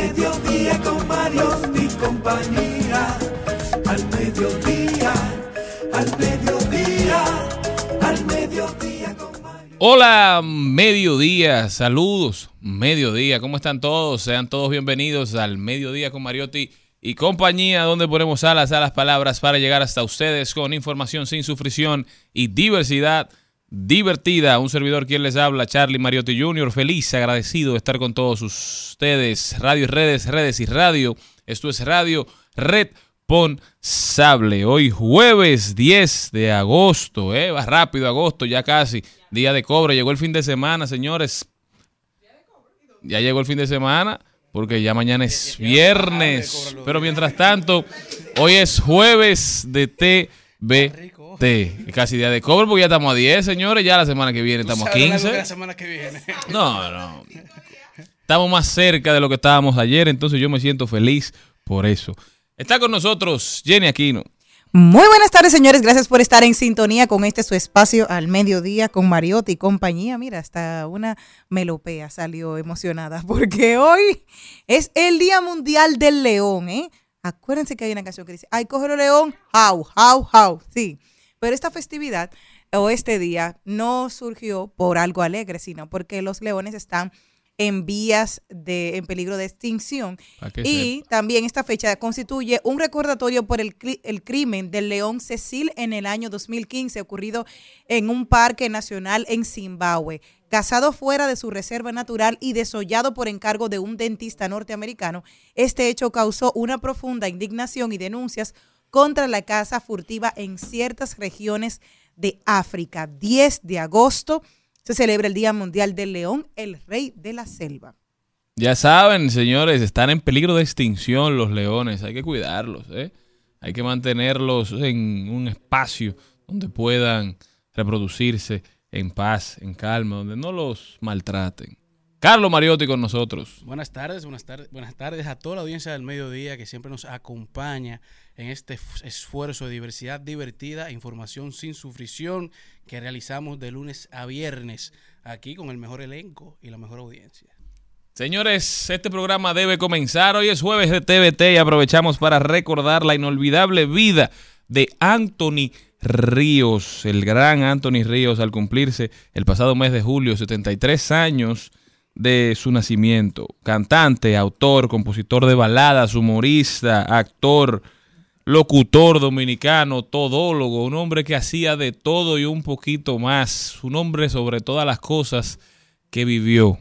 mediodía con Mario y compañía. Al mediodía, al mediodía, al mediodía con Mario. Hola, mediodía, saludos, mediodía, ¿cómo están todos? Sean todos bienvenidos al mediodía con Mariotti y compañía, donde ponemos alas a las palabras para llegar hasta ustedes con información sin sufrición y diversidad divertida. Un servidor quien les habla, Charlie Mariotti Jr., feliz, agradecido de estar con todos ustedes. Radio y redes, redes y radio. Esto es Radio Responsable. Hoy jueves 10 de agosto, ¿eh? va rápido agosto, ya casi. Día de cobre, llegó el fin de semana, señores. Ya llegó el fin de semana porque ya mañana es viernes. Pero mientras tanto, hoy es jueves de TBT. Casi día de cobre porque ya estamos a 10, señores. Ya la semana que viene estamos a 15. La semana que viene. No, no. Estamos más cerca de lo que estábamos ayer, entonces yo me siento feliz por eso. Está con nosotros Jenny Aquino. Muy buenas tardes, señores. Gracias por estar en sintonía con este su espacio al mediodía con Mariotti y compañía. Mira, hasta una melopea salió emocionada porque hoy es el Día Mundial del León, ¿eh? Acuérdense que hay una canción que dice, ay, cógelo león, how, how, how. Sí, pero esta festividad o este día no surgió por algo alegre, sino porque los leones están en vías de en peligro de extinción que y también esta fecha constituye un recordatorio por el, el crimen del león Cecil en el año 2015 ocurrido en un parque nacional en Zimbabue. Cazado fuera de su reserva natural y desollado por encargo de un dentista norteamericano, este hecho causó una profunda indignación y denuncias contra la caza furtiva en ciertas regiones de África. 10 de agosto se celebra el Día Mundial del León, el rey de la selva. Ya saben, señores, están en peligro de extinción los leones. Hay que cuidarlos, ¿eh? Hay que mantenerlos en un espacio donde puedan reproducirse en paz, en calma, donde no los maltraten. Carlos Mariotti con nosotros. Buenas tardes, buenas tardes, buenas tardes a toda la audiencia del mediodía que siempre nos acompaña en este esfuerzo de diversidad divertida, información sin sufrición que realizamos de lunes a viernes aquí con el mejor elenco y la mejor audiencia. Señores, este programa debe comenzar. Hoy es jueves de TVT y aprovechamos para recordar la inolvidable vida de Anthony Ríos, el gran Anthony Ríos, al cumplirse el pasado mes de julio 73 años de su nacimiento. Cantante, autor, compositor de baladas, humorista, actor, locutor dominicano, todólogo, un hombre que hacía de todo y un poquito más, un hombre sobre todas las cosas que vivió.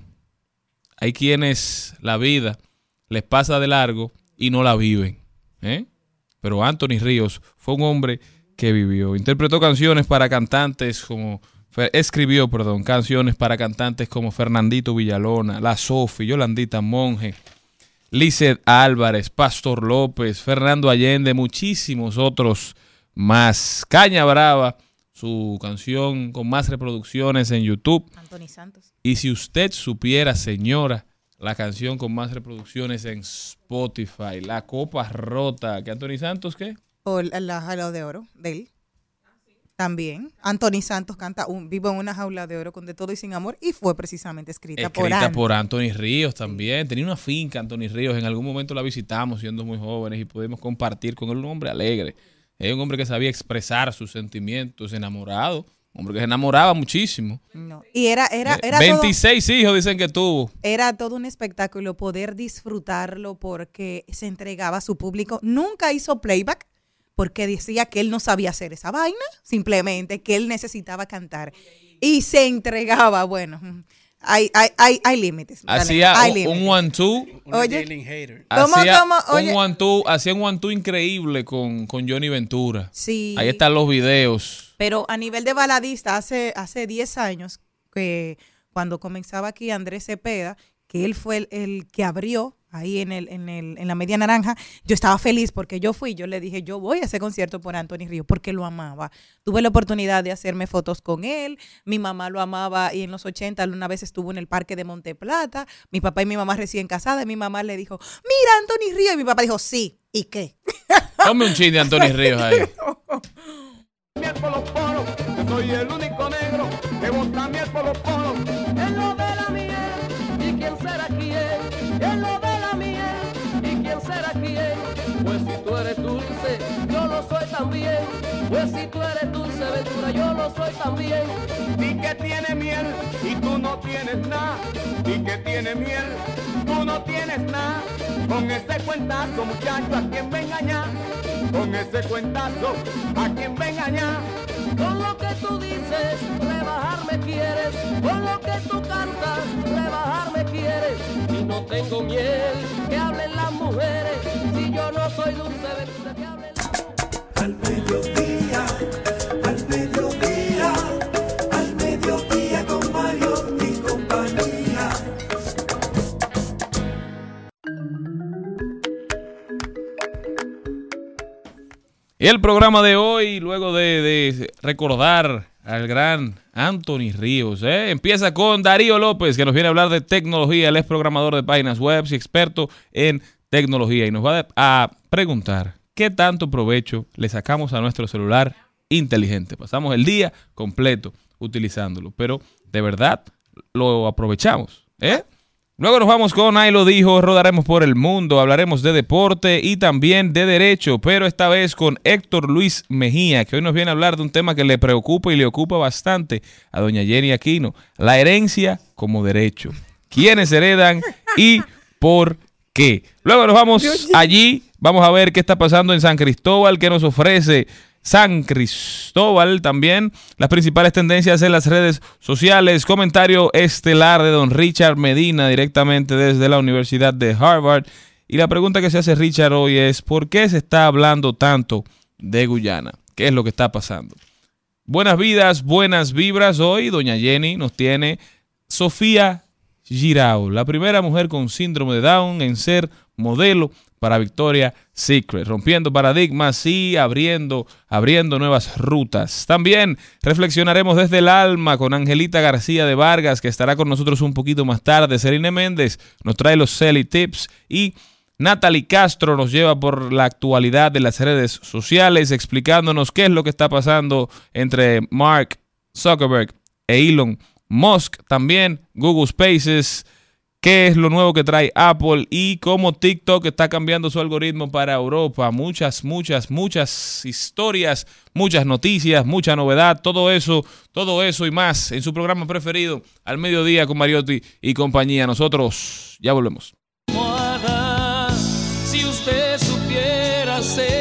Hay quienes la vida les pasa de largo y no la viven. ¿eh? Pero Anthony Ríos fue un hombre que vivió. Interpretó canciones para cantantes como. Escribió, perdón, canciones para cantantes como Fernandito Villalona, La Sofi, Yolandita Monge, Lizeth Álvarez, Pastor López, Fernando Allende, muchísimos otros más. Caña Brava, su canción con más reproducciones en YouTube. Anthony Santos. Y si usted supiera, señora, la canción con más reproducciones en Spotify, La Copa Rota, que Anthony Santos, ¿qué? O la, la jaula de oro de él. También. Anthony Santos canta un, Vivo en una jaula de oro con de todo y sin amor y fue precisamente escrita, por Escrita por Anthony Ríos también. Tenía una finca, Anthony Ríos. En algún momento la visitamos siendo muy jóvenes y pudimos compartir con él un hombre alegre. Es un hombre que sabía expresar sus sentimientos, enamorado Hombre que se enamoraba muchísimo. No. Y era, era, Eh, era todo, 26 hijos dicen que tuvo. era todo un espectáculo poder disfrutarlo porque se entregaba a su público. Nunca hizo playback porque decía que él no sabía hacer esa vaina, simplemente que él necesitaba cantar. Y se entregaba, bueno, hay, hay, hay, hay límites. Hacía hay un- un límites. one two. Una Oye. ¿Cómo, hacía cómo? Oye. un one two, hacía un one two increíble con, con Johnny Ventura. Sí. Ahí están los videos. Pero a nivel de baladista, hace, hace 10 años, que cuando comenzaba aquí Andrés Cepeda, que él fue el, el que abrió ahí en, el, en, el, en la media naranja, yo estaba feliz porque yo fui, yo le dije, yo voy a ese concierto por Anthony Río, porque lo amaba. Tuve la oportunidad de hacerme fotos con él, mi mamá lo amaba y en los 80 una vez estuvo en el parque de Monteplata, mi papá y mi mamá recién casadas, y mi mamá le dijo, mira Anthony Río, y mi papá dijo, sí, ¿y qué? Ponme un chin de Anthony Ríos ahí. miel por los poros, yo soy el único negro que bota miel por los poros. En lo de la también. Pues si tú eres dulce, Ventura, yo lo soy también. Di que tiene miel y tú no tienes nada. Di que tiene miel, tú no tienes nada. Con ese cuentazo, muchacho, a quien me engaña. Con ese cuentazo, a quien me engaña. Con lo que tú dices, rebajarme quieres. Con lo que tú cantas, rebajarme quieres. Y no tengo miel, que hablen las mujeres. Si yo no soy dulce, Ventura, Al mediodía, al mediodía, al mediodía con Mario y compañía. Y el programa de hoy, luego de, recordar al gran Anthony Ríos, ¿eh? empieza con Darío López, que nos viene a hablar de tecnología. Él es programador de páginas web y experto en tecnología. Y nos va a preguntar qué tanto provecho le sacamos a nuestro celular inteligente. Pasamos el día completo utilizándolo, pero de verdad lo aprovechamos. ¿eh? Luego nos vamos con Ahí lo dijo, rodaremos por el mundo, hablaremos de deporte y también de derecho, pero esta vez con Héctor Luis Mejía, que hoy nos viene a hablar de un tema que le preocupa y le ocupa bastante a doña Jenny Aquino, la herencia como derecho. ¿Quiénes heredan y por qué? Luego nos vamos allí, vamos a ver qué está pasando en San Cristóbal, qué nos ofrece San Cristóbal también, las principales tendencias en las redes sociales, comentario estelar de don Richard Medina directamente desde la Universidad de Harvard. Y la pregunta que se hace Richard hoy es, ¿por qué se está hablando tanto de Guyana? ¿Qué es lo que está pasando? Buenas vidas, buenas vibras. Hoy doña Jenny nos tiene Sofía Girao, la primera mujer con síndrome de Down en ser modelo para Victoria Secret, rompiendo paradigmas y abriendo, abriendo nuevas rutas. También reflexionaremos desde el alma con Angelita García de Vargas, que estará con nosotros un poquito más tarde. Serine Méndez nos trae los Selly Tips y Natalie Castro nos lleva por la actualidad de las redes sociales, explicándonos qué es lo que está pasando entre Mark Zuckerberg e Elon Musk. También Google Spaces qué es lo nuevo que trae Apple y cómo TikTok está cambiando su algoritmo para Europa. Muchas, muchas, muchas historias, muchas noticias, mucha novedad, todo eso, todo eso y más en su programa preferido, al mediodía con Mariotti y compañía. Nosotros ya volvemos. Si usted supiera, señora,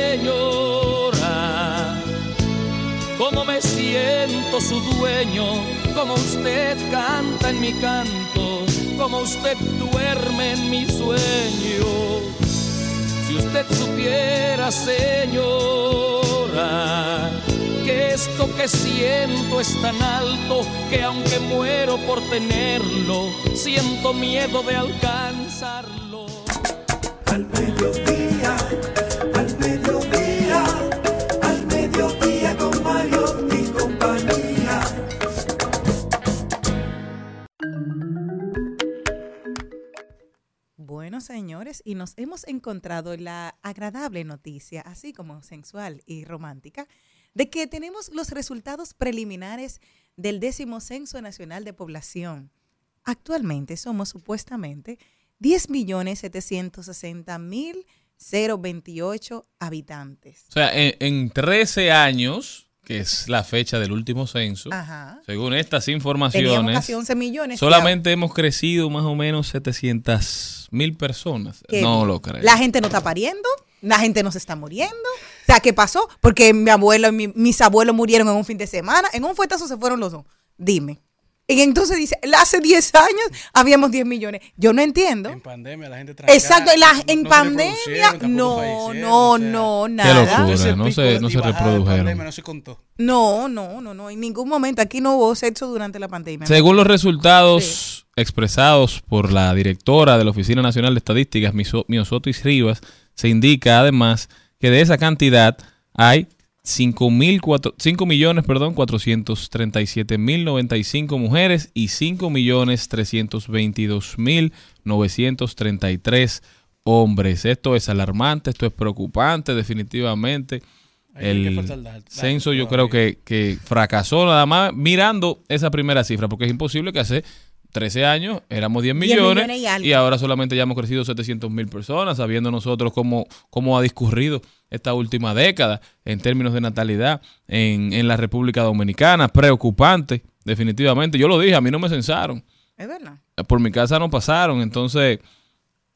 canto, cómo usted duerme en mi sueño. Si usted supiera, señora, que esto que siento es tan alto que aunque muero por tenerlo, siento miedo de alcanzarlo. Señores, y nos hemos encontrado la agradable noticia, así como sensual y romántica, de que tenemos los resultados preliminares del décimo Censo Nacional de Población. Actualmente somos supuestamente 10.760.028 habitantes. O sea, en, en 13 años que es la fecha del último censo, Ajá. según estas informaciones, casi 11 millones. solamente hemos crecido más o menos 700 mil personas. ¿Qué? No lo creo. La gente no está pariendo, la gente no se está muriendo. O sea, ¿qué pasó? Porque mi abuelo y mi- mis abuelos murieron en un fin de semana. En un fuetazo se fueron los dos. Dime. Y entonces dice, hace 10 años habíamos 10 millones. Yo no entiendo. En pandemia la gente trancada, Exacto, y la- no- en no pandemia, no, no, o sea, no, Qué nada. locura, ese no se, no se reprodujeron. pandemia no se contó. No, no, no, no. En ningún momento. Aquí no hubo sexo durante la pandemia. Según los resultados expresados por la directora de la Oficina Nacional de Estadísticas, Miosotis Rivas, se indica además que de esa cantidad hay 5 mil cuatro- 5 millones, perdón, 437 mil 95 mujeres y 5 millones 322 mil 933 hombres. Esto es alarmante, esto es preocupante definitivamente. Ahí El censo yo creo que, que fracasó nada más mirando esa primera cifra, porque es imposible que hace 13 años éramos 10 10 millones, y y ahora solamente ya hemos crecido 700 mil personas, sabiendo nosotros cómo, cómo ha discurrido esta última década en términos de natalidad en, en la República Dominicana. Preocupante, definitivamente. Yo lo dije, a mí no me censaron. Es verdad. Por mi casa no pasaron, entonces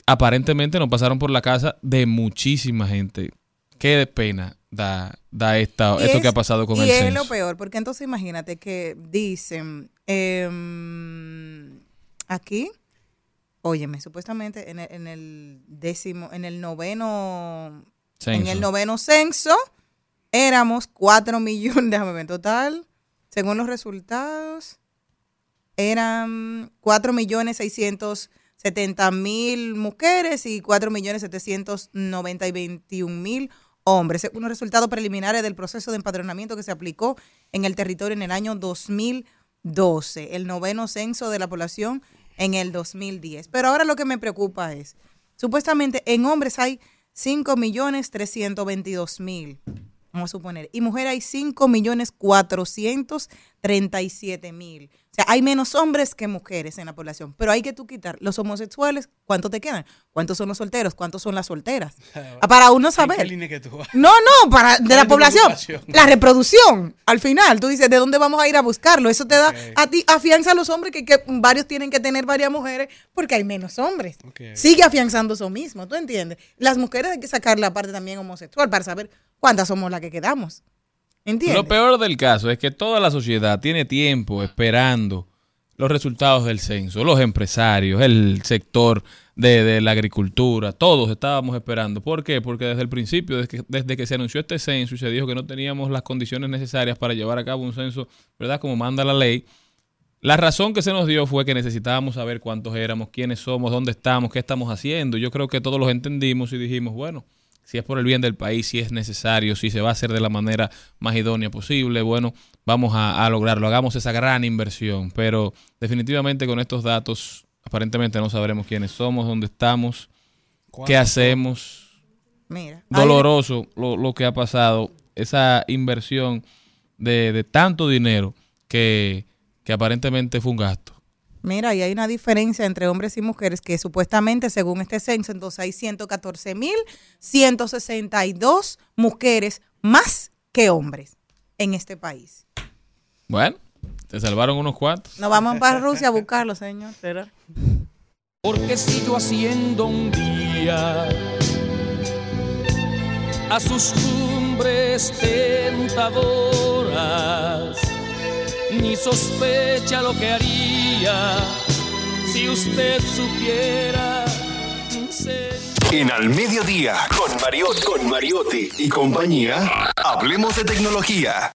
aparentemente no pasaron por la casa de muchísima gente. Qué pena da, da esta, Y esto es- que ha pasado con y el es censo. lo peor, porque entonces imagínate que dicen em, aquí, óyeme, supuestamente en el, en el décimo, en el noveno, en el noveno censo éramos 4 millones, déjame ver, total, según los resultados, eran 4 millones 670 mil mujeres y 4 millones 790 y 21 mil hombres, los resultados preliminares del proceso de empadronamiento que se aplicó en el territorio en el año 2012, el noveno censo de la población en el 2010. Pero ahora lo que me preocupa es, supuestamente en hombres hay 5 millones 322 mil, vamos a suponer, y mujeres hay 5 millones 437 mil. O sea, hay menos hombres que mujeres en la población, pero hay que tú quitar los homosexuales, ¿cuántos te quedan? ¿Cuántos son los solteros? ¿Cuántos son las solteras? Ah, Para uno ¿En qué saber. línea que tú vas? No, no, para de ¿Cuál la población. La reproducción. Al final, tú dices, ¿de dónde vamos a ir a buscarlo? Eso te da a ti afianza a los hombres que, que varios tienen que tener varias mujeres porque hay menos hombres. Sigue afianzando eso mismo, ¿tú entiendes? Las mujeres hay que sacar la parte también homosexual para saber cuántas somos las que quedamos. ¿Entiendes? Lo peor del caso es que toda la sociedad tiene tiempo esperando los resultados del censo, los empresarios, el sector de, de la agricultura, todos estábamos esperando. ¿Por qué? Porque desde el principio, desde que, desde que se anunció este censo y se dijo que no teníamos las condiciones necesarias para llevar a cabo un censo, ¿verdad? Como manda la ley, la razón que se nos dio fue que necesitábamos saber cuántos éramos, quiénes somos, dónde estamos, qué estamos haciendo. Yo creo que todos los entendimos y dijimos, bueno, si es por el bien del país, si es necesario, si se va a hacer de la manera más idónea posible, bueno, vamos a, a lograrlo, hagamos esa gran inversión. Pero definitivamente con estos datos, aparentemente no sabremos quiénes somos, dónde estamos, qué ¿Cuántos hacemos. Mira. Doloroso lo, lo que ha pasado, esa inversión de, de tanto dinero que, que aparentemente fue un gasto. Mira, y hay una diferencia entre hombres y mujeres que supuestamente, según este censo, entonces hay 114.162 mujeres más que hombres en este país. Bueno, te salvaron unos cuantos. Nos vamos para Rusia a buscarlo, señor. ¿será? Porque sigo haciendo un día a sus cumbres tentadoras, ni sospecha lo que haría si usted supiera. En Al Mediodía, con Mariotti, con Mariotti y compañía, hablemos de tecnología.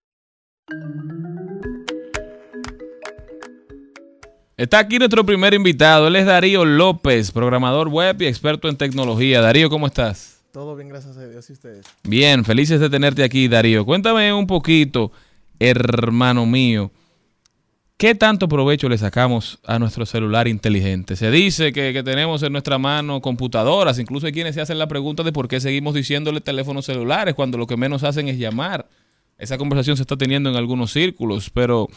Está aquí nuestro primer invitado. Él es Darío López, programador web y experto en tecnología. Darío, ¿cómo estás? Todo bien, gracias a Dios y ustedes. Bien, felices de tenerte aquí, Darío. Cuéntame un poquito, hermano mío, ¿qué tanto provecho le sacamos a nuestro celular inteligente? Se dice que, que tenemos en nuestra mano computadoras, incluso hay quienes se hacen la pregunta de por qué seguimos diciéndole teléfonos celulares cuando lo que menos hacen es llamar. Esa conversación se está teniendo en algunos círculos, pero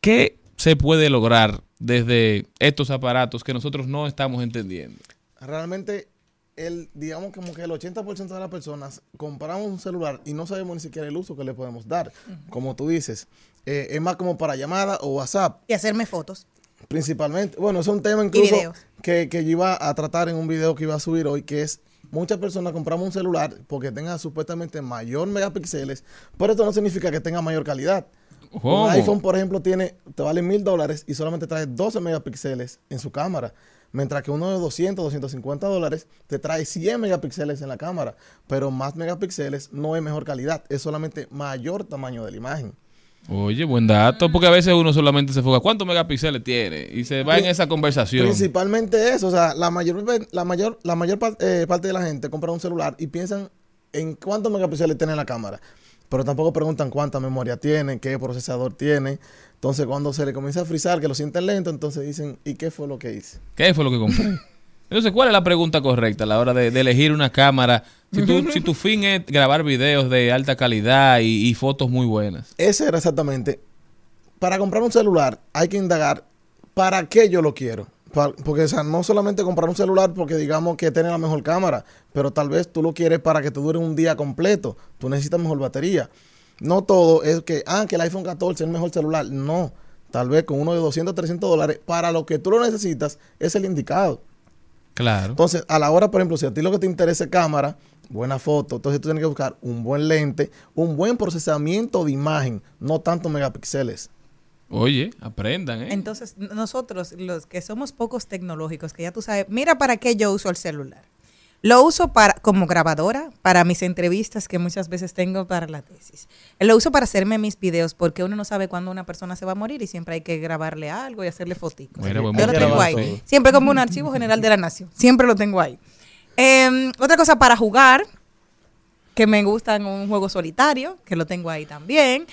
¿qué se puede lograr desde estos aparatos que nosotros no estamos entendiendo? Realmente el, digamos como que el 80% de las personas compramos un celular y no sabemos ni siquiera el uso que le podemos dar. Como tú dices, eh, es más como para llamada o WhatsApp, Y hacerme fotos. principalmente. Bueno, es un tema incluso que, que yo iba a tratar en un video que iba a subir hoy, que es muchas personas compramos un celular porque tenga supuestamente mayor megapíxeles, pero esto no significa que tenga mayor calidad. ¿Cómo? Un iPhone, por ejemplo, tiene, te vale mil dólares y solamente trae 12 megapíxeles en su cámara. Mientras que uno de 200, 250 dólares te trae 100 megapíxeles en la cámara. Pero más megapíxeles no es mejor calidad, es solamente mayor tamaño de la imagen. Oye, buen dato, porque a veces uno solamente se enfoca cuántos megapíxeles tiene y se va en esa conversación. Principalmente eso, o sea, la mayor, la mayor, la mayor eh, parte de la gente compra un celular y piensan en cuántos megapíxeles tiene la cámara. Pero tampoco preguntan cuánta memoria tiene, qué procesador tiene. Entonces, cuando se le comienza a frizar, que lo sienten lento, entonces dicen, ¿y qué fue lo que hice? ¿Qué fue lo que compré? Entonces, ¿cuál es la pregunta correcta a la hora de, de elegir una cámara? Si tu, si tu fin es grabar videos de alta calidad y, y fotos muy buenas. Ese era exactamente. Para comprar un celular hay que indagar para qué yo lo quiero. Porque, o sea, no solamente comprar un celular porque digamos que tiene la mejor cámara, pero tal vez tú lo quieres para que te dure un día completo. Tú necesitas mejor batería. No todo es que, ah, que el iPhone 14 es el mejor celular. No. Tal vez con uno de 200, 300 dólares, para lo que tú lo necesitas, es el indicado. Claro. Entonces, a la hora, por ejemplo, si a ti lo que te interesa es cámara, buena foto, entonces tú tienes que buscar un buen lente, un buen procesamiento de imagen, no tanto megapíxeles. Oye, aprendan, ¿eh? Entonces, nosotros, los que somos pocos tecnológicos, que ya tú sabes, mira para qué yo uso el celular. Lo uso para como grabadora, para mis entrevistas que muchas veces tengo para la tesis. Lo uso para hacerme mis videos porque uno no sabe cuándo una persona se va a morir y siempre hay que grabarle algo y hacerle fotitos. Mira, buen Yo lo tengo ahí. Siempre como un archivo general de la nación. Siempre lo tengo ahí. Em, otra cosa para jugar, que me gustan un juego solitario, que lo tengo ahí también.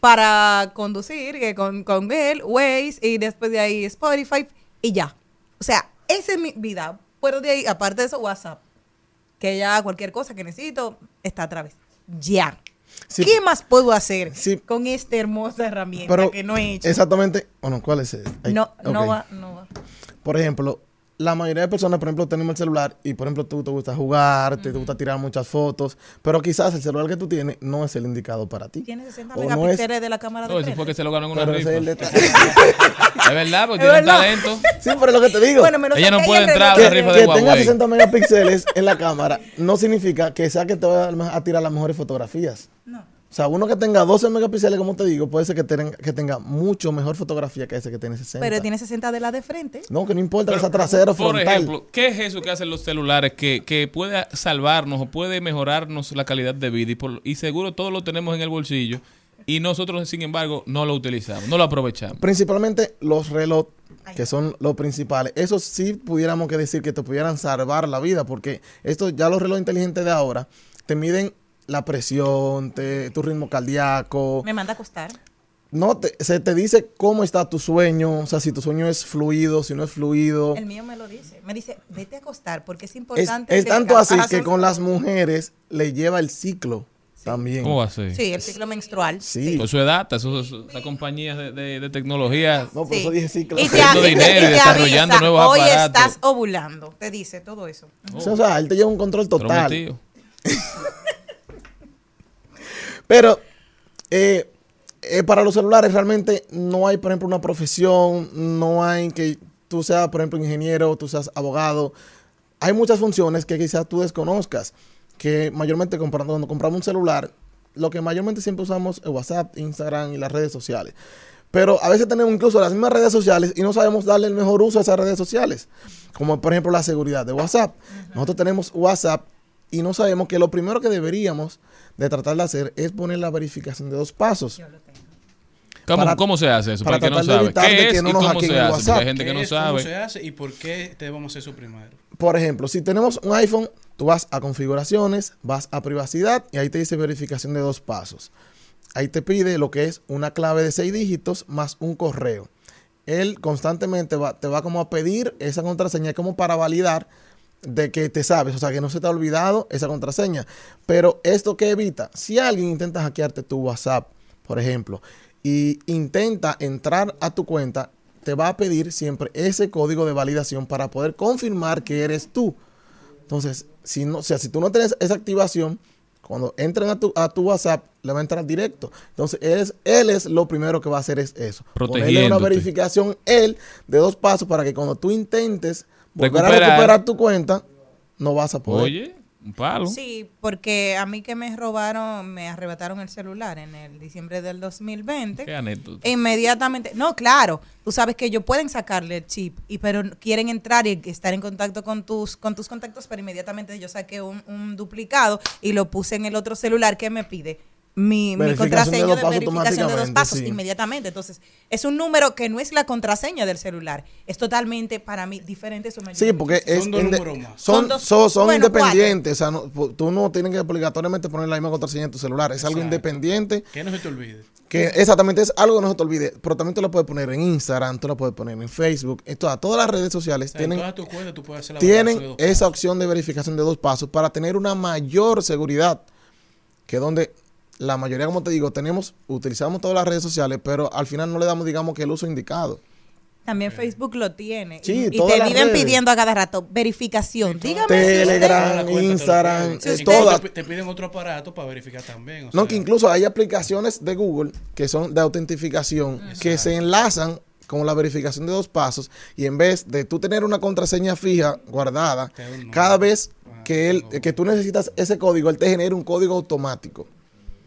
Para conducir, que con, con él, Waze, y después de ahí Spotify, y ya. O sea, esa es mi vida. Pero de ahí, aparte de eso, WhatsApp. Que ya cualquier cosa que necesito está a través. Ya. Sí, ¿Qué más puedo hacer Sí. con esta hermosa herramienta pero que no he hecho? exactamente, bueno, ¿cuál es? Ahí, No, no va, no va. Por ejemplo, la mayoría de personas, por ejemplo, tenemos el celular y, por ejemplo, tú te gusta jugar, te, te gusta tirar muchas fotos, pero quizás el celular que tú tienes no es el indicado para ti. Tiene 60 O no es- megapíxeles de la cámara de No, eso fue que se lo ganó en una Pero rifa. es el. Es verdad, porque Es tiene un talento. sí, pero es lo que te digo. Bueno, me lo Ella no puede entrar a la rifa de- que tenga Huawei. 60 megapíxeles en la cámara no significa que sea que te va a tirar las mejores fotografías. No. O sea, uno que tenga 12 megapíxeles, como te digo, puede ser que tenga, que tenga mucho mejor fotografía que ese que tiene 60. Pero tiene 60 de la de frente. No, que no importa que sea trasero o Por frontal. ejemplo, ¿qué es eso que hacen los celulares que, que puede salvarnos o puede mejorarnos la calidad de vida? Y, por- y seguro todos lo tenemos en el bolsillo y nosotros, sin embargo, no lo utilizamos, no lo aprovechamos. Principalmente los relojes, que son los principales. Eso sí pudiéramos que decir que te pudieran salvar la vida, porque esto ya los relojes inteligentes de ahora te miden la presión, te- tu ritmo cardíaco. Me manda a acostar. No, te- se te dice cómo está tu sueño, o sea, si tu sueño es fluido, si no es fluido. El mío me lo dice. Me dice, vete a acostar porque es importante. es tanto así Ajá, que son- con las mujeres le lleva el ciclo también. ¿Cómo va a ser? Sí, el ciclo menstrual. Sí. Eso es data, eso, eso- esas compañías de, de- de tecnología. No, por Sí. eso dije ciclo. Y te, dinero y te desarrollando avisa, nuevos Hoy aparatos". estás ovulando. Te dice todo eso. O sea, o sea, él te lleva un control total. Prometido. Pero eh, eh, para los celulares realmente no hay, por ejemplo, una profesión, no hay que tú seas, por ejemplo, ingeniero, tú seas abogado. Hay muchas funciones que quizás tú desconozcas, que mayormente comprando, cuando compramos un celular, lo que mayormente siempre usamos es WhatsApp, Instagram y las redes sociales. Pero a veces tenemos incluso las mismas redes sociales y no sabemos darle el mejor uso a esas redes sociales. Como por ejemplo la seguridad de WhatsApp. Nosotros tenemos WhatsApp y no sabemos que lo primero que deberíamos de tratar de hacer es poner la verificación de dos pasos. ¿Cómo, Para- cómo se hace eso? para Para, que no tratar de sabe. evitar de ¿Qué que es no y nos cómo hackeen se el hace? Porque WhatsApp. hay gente que ¿Qué no es? ¿Cómo se sabe. hace y por qué debemos hacer eso primero? Por ejemplo, si tenemos un iPhone, tú vas a configuraciones, vas a privacidad y ahí te dice verificación de dos pasos. Ahí te pide lo que es una clave de seis dígitos más un correo. Él constantemente va- te va como a pedir esa contraseña como para validar de que te sabes, o sea, que no se te ha olvidado esa contraseña. Pero esto que evita, si alguien intenta hackearte tu WhatsApp, por ejemplo, y intenta entrar a tu cuenta, te va a pedir siempre ese código de validación para poder confirmar que eres tú. Entonces, si no, o sea, si tú no tienes esa activación, cuando entran a tu, a tu WhatsApp, le va a entrar directo. Entonces, él es, él es lo primero que va a hacer es eso. Ponerle una verificación él de dos pasos para que cuando tú intentes volver a Recuperar. tu cuenta, no vas a poder. Oye, un palo. Sí, porque a mí que me robaron, me arrebataron el celular en el diciembre del 2020. Qué anécdota. Inmediatamente, no, claro, tú sabes que ellos pueden sacarle el chip, y pero quieren entrar y estar en contacto con tus con tus contactos, pero inmediatamente yo saqué un, un duplicado y lo puse en el otro celular que me pide mi, mi de contraseña de, verificación de dos pasos sí. inmediatamente. Entonces, es un número que no es la contraseña del celular, es totalmente para mí diferente. Eso me Sí, porque es Son dos números más. Son, Son dos- son, son bueno, independientes. O sea, no- tú no tienes que obligatoriamente poner la misma contraseña en tu celular. Es algo independiente. Que no se te olvide. Que exactamente es algo que no se te olvide. Pero también tú lo puedes poner en Instagram, tú lo puedes poner en Facebook. En todas, todas las redes sociales O sea, tienen, en todas tus cuentas tú puedes hacer la tienen esa opción de verificación de dos pasos para tener una mayor seguridad. Que donde la mayoría, como te digo, tenemos, utilizamos todas las redes sociales, pero al final no le damos, digamos, que el uso indicado. También Facebook lo tiene. Sí, y, y te las viven redes. pidiendo a cada rato verificación. Dígame Telegram, Instagram. Si eh, usted- Incluso todas. Te, piden otro aparato para verificar también. o No, sea, que incluso hay aplicaciones de Google que son de autentificación que se enlazan con la verificación de dos pasos y en vez de tú tener una contraseña fija guardada, cada vez que él que tú necesitas ese código, él te genera un código automático.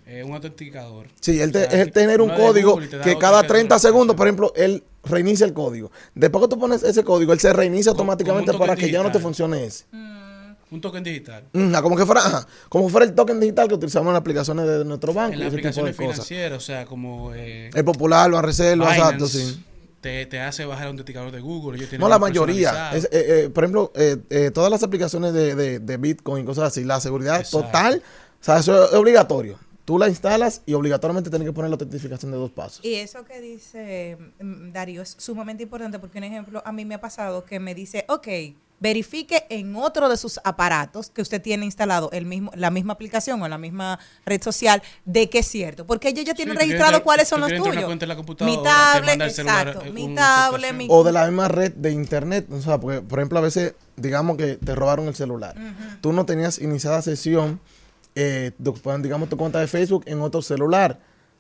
Es un autenticador. Sí, él te, O sea, él te genera un es código y que cada que 30 otra segundos, por ejemplo, él reinicia el código. Después que tú pones ese código, él se reinicia automáticamente un para que ya no te funcione ese. Un token digital. Ujú, como que fuera, ajá, como fuera el token digital que utilizamos en las aplicaciones de nuestro banco En y las aplicaciones financieras, o sea, como eh, El popular, lo reserva, Binance, exacto, sí. te, te hace bajar el autenticador de Google. ellos No, la mayoría. Es, eh, eh, por ejemplo, eh, eh, todas las aplicaciones de, de, de Bitcoin, cosas así, la seguridad Exacto. total, o sea, eso es obligatorio. Tú la instalas y obligatoriamente tienes que poner la autentificación de dos pasos. Y eso que dice mm, Darío es sumamente importante porque, un ejemplo, a mí me ha pasado que me dice, ok, verifique en otro de sus aparatos que usted tiene instalado el mismo, la misma aplicación o la misma red social de que es cierto. Porque ellos ya tienen tú registrado cuáles son los tuyos. Mi tablet, celular, exacto. eh, Mi tablet, mi... O de la misma red de internet. O sea, porque, por ejemplo, a veces, digamos que te robaron el celular. Tú no tenías iniciada sesión, pues, digamos, tu cuenta de Facebook en otro celular.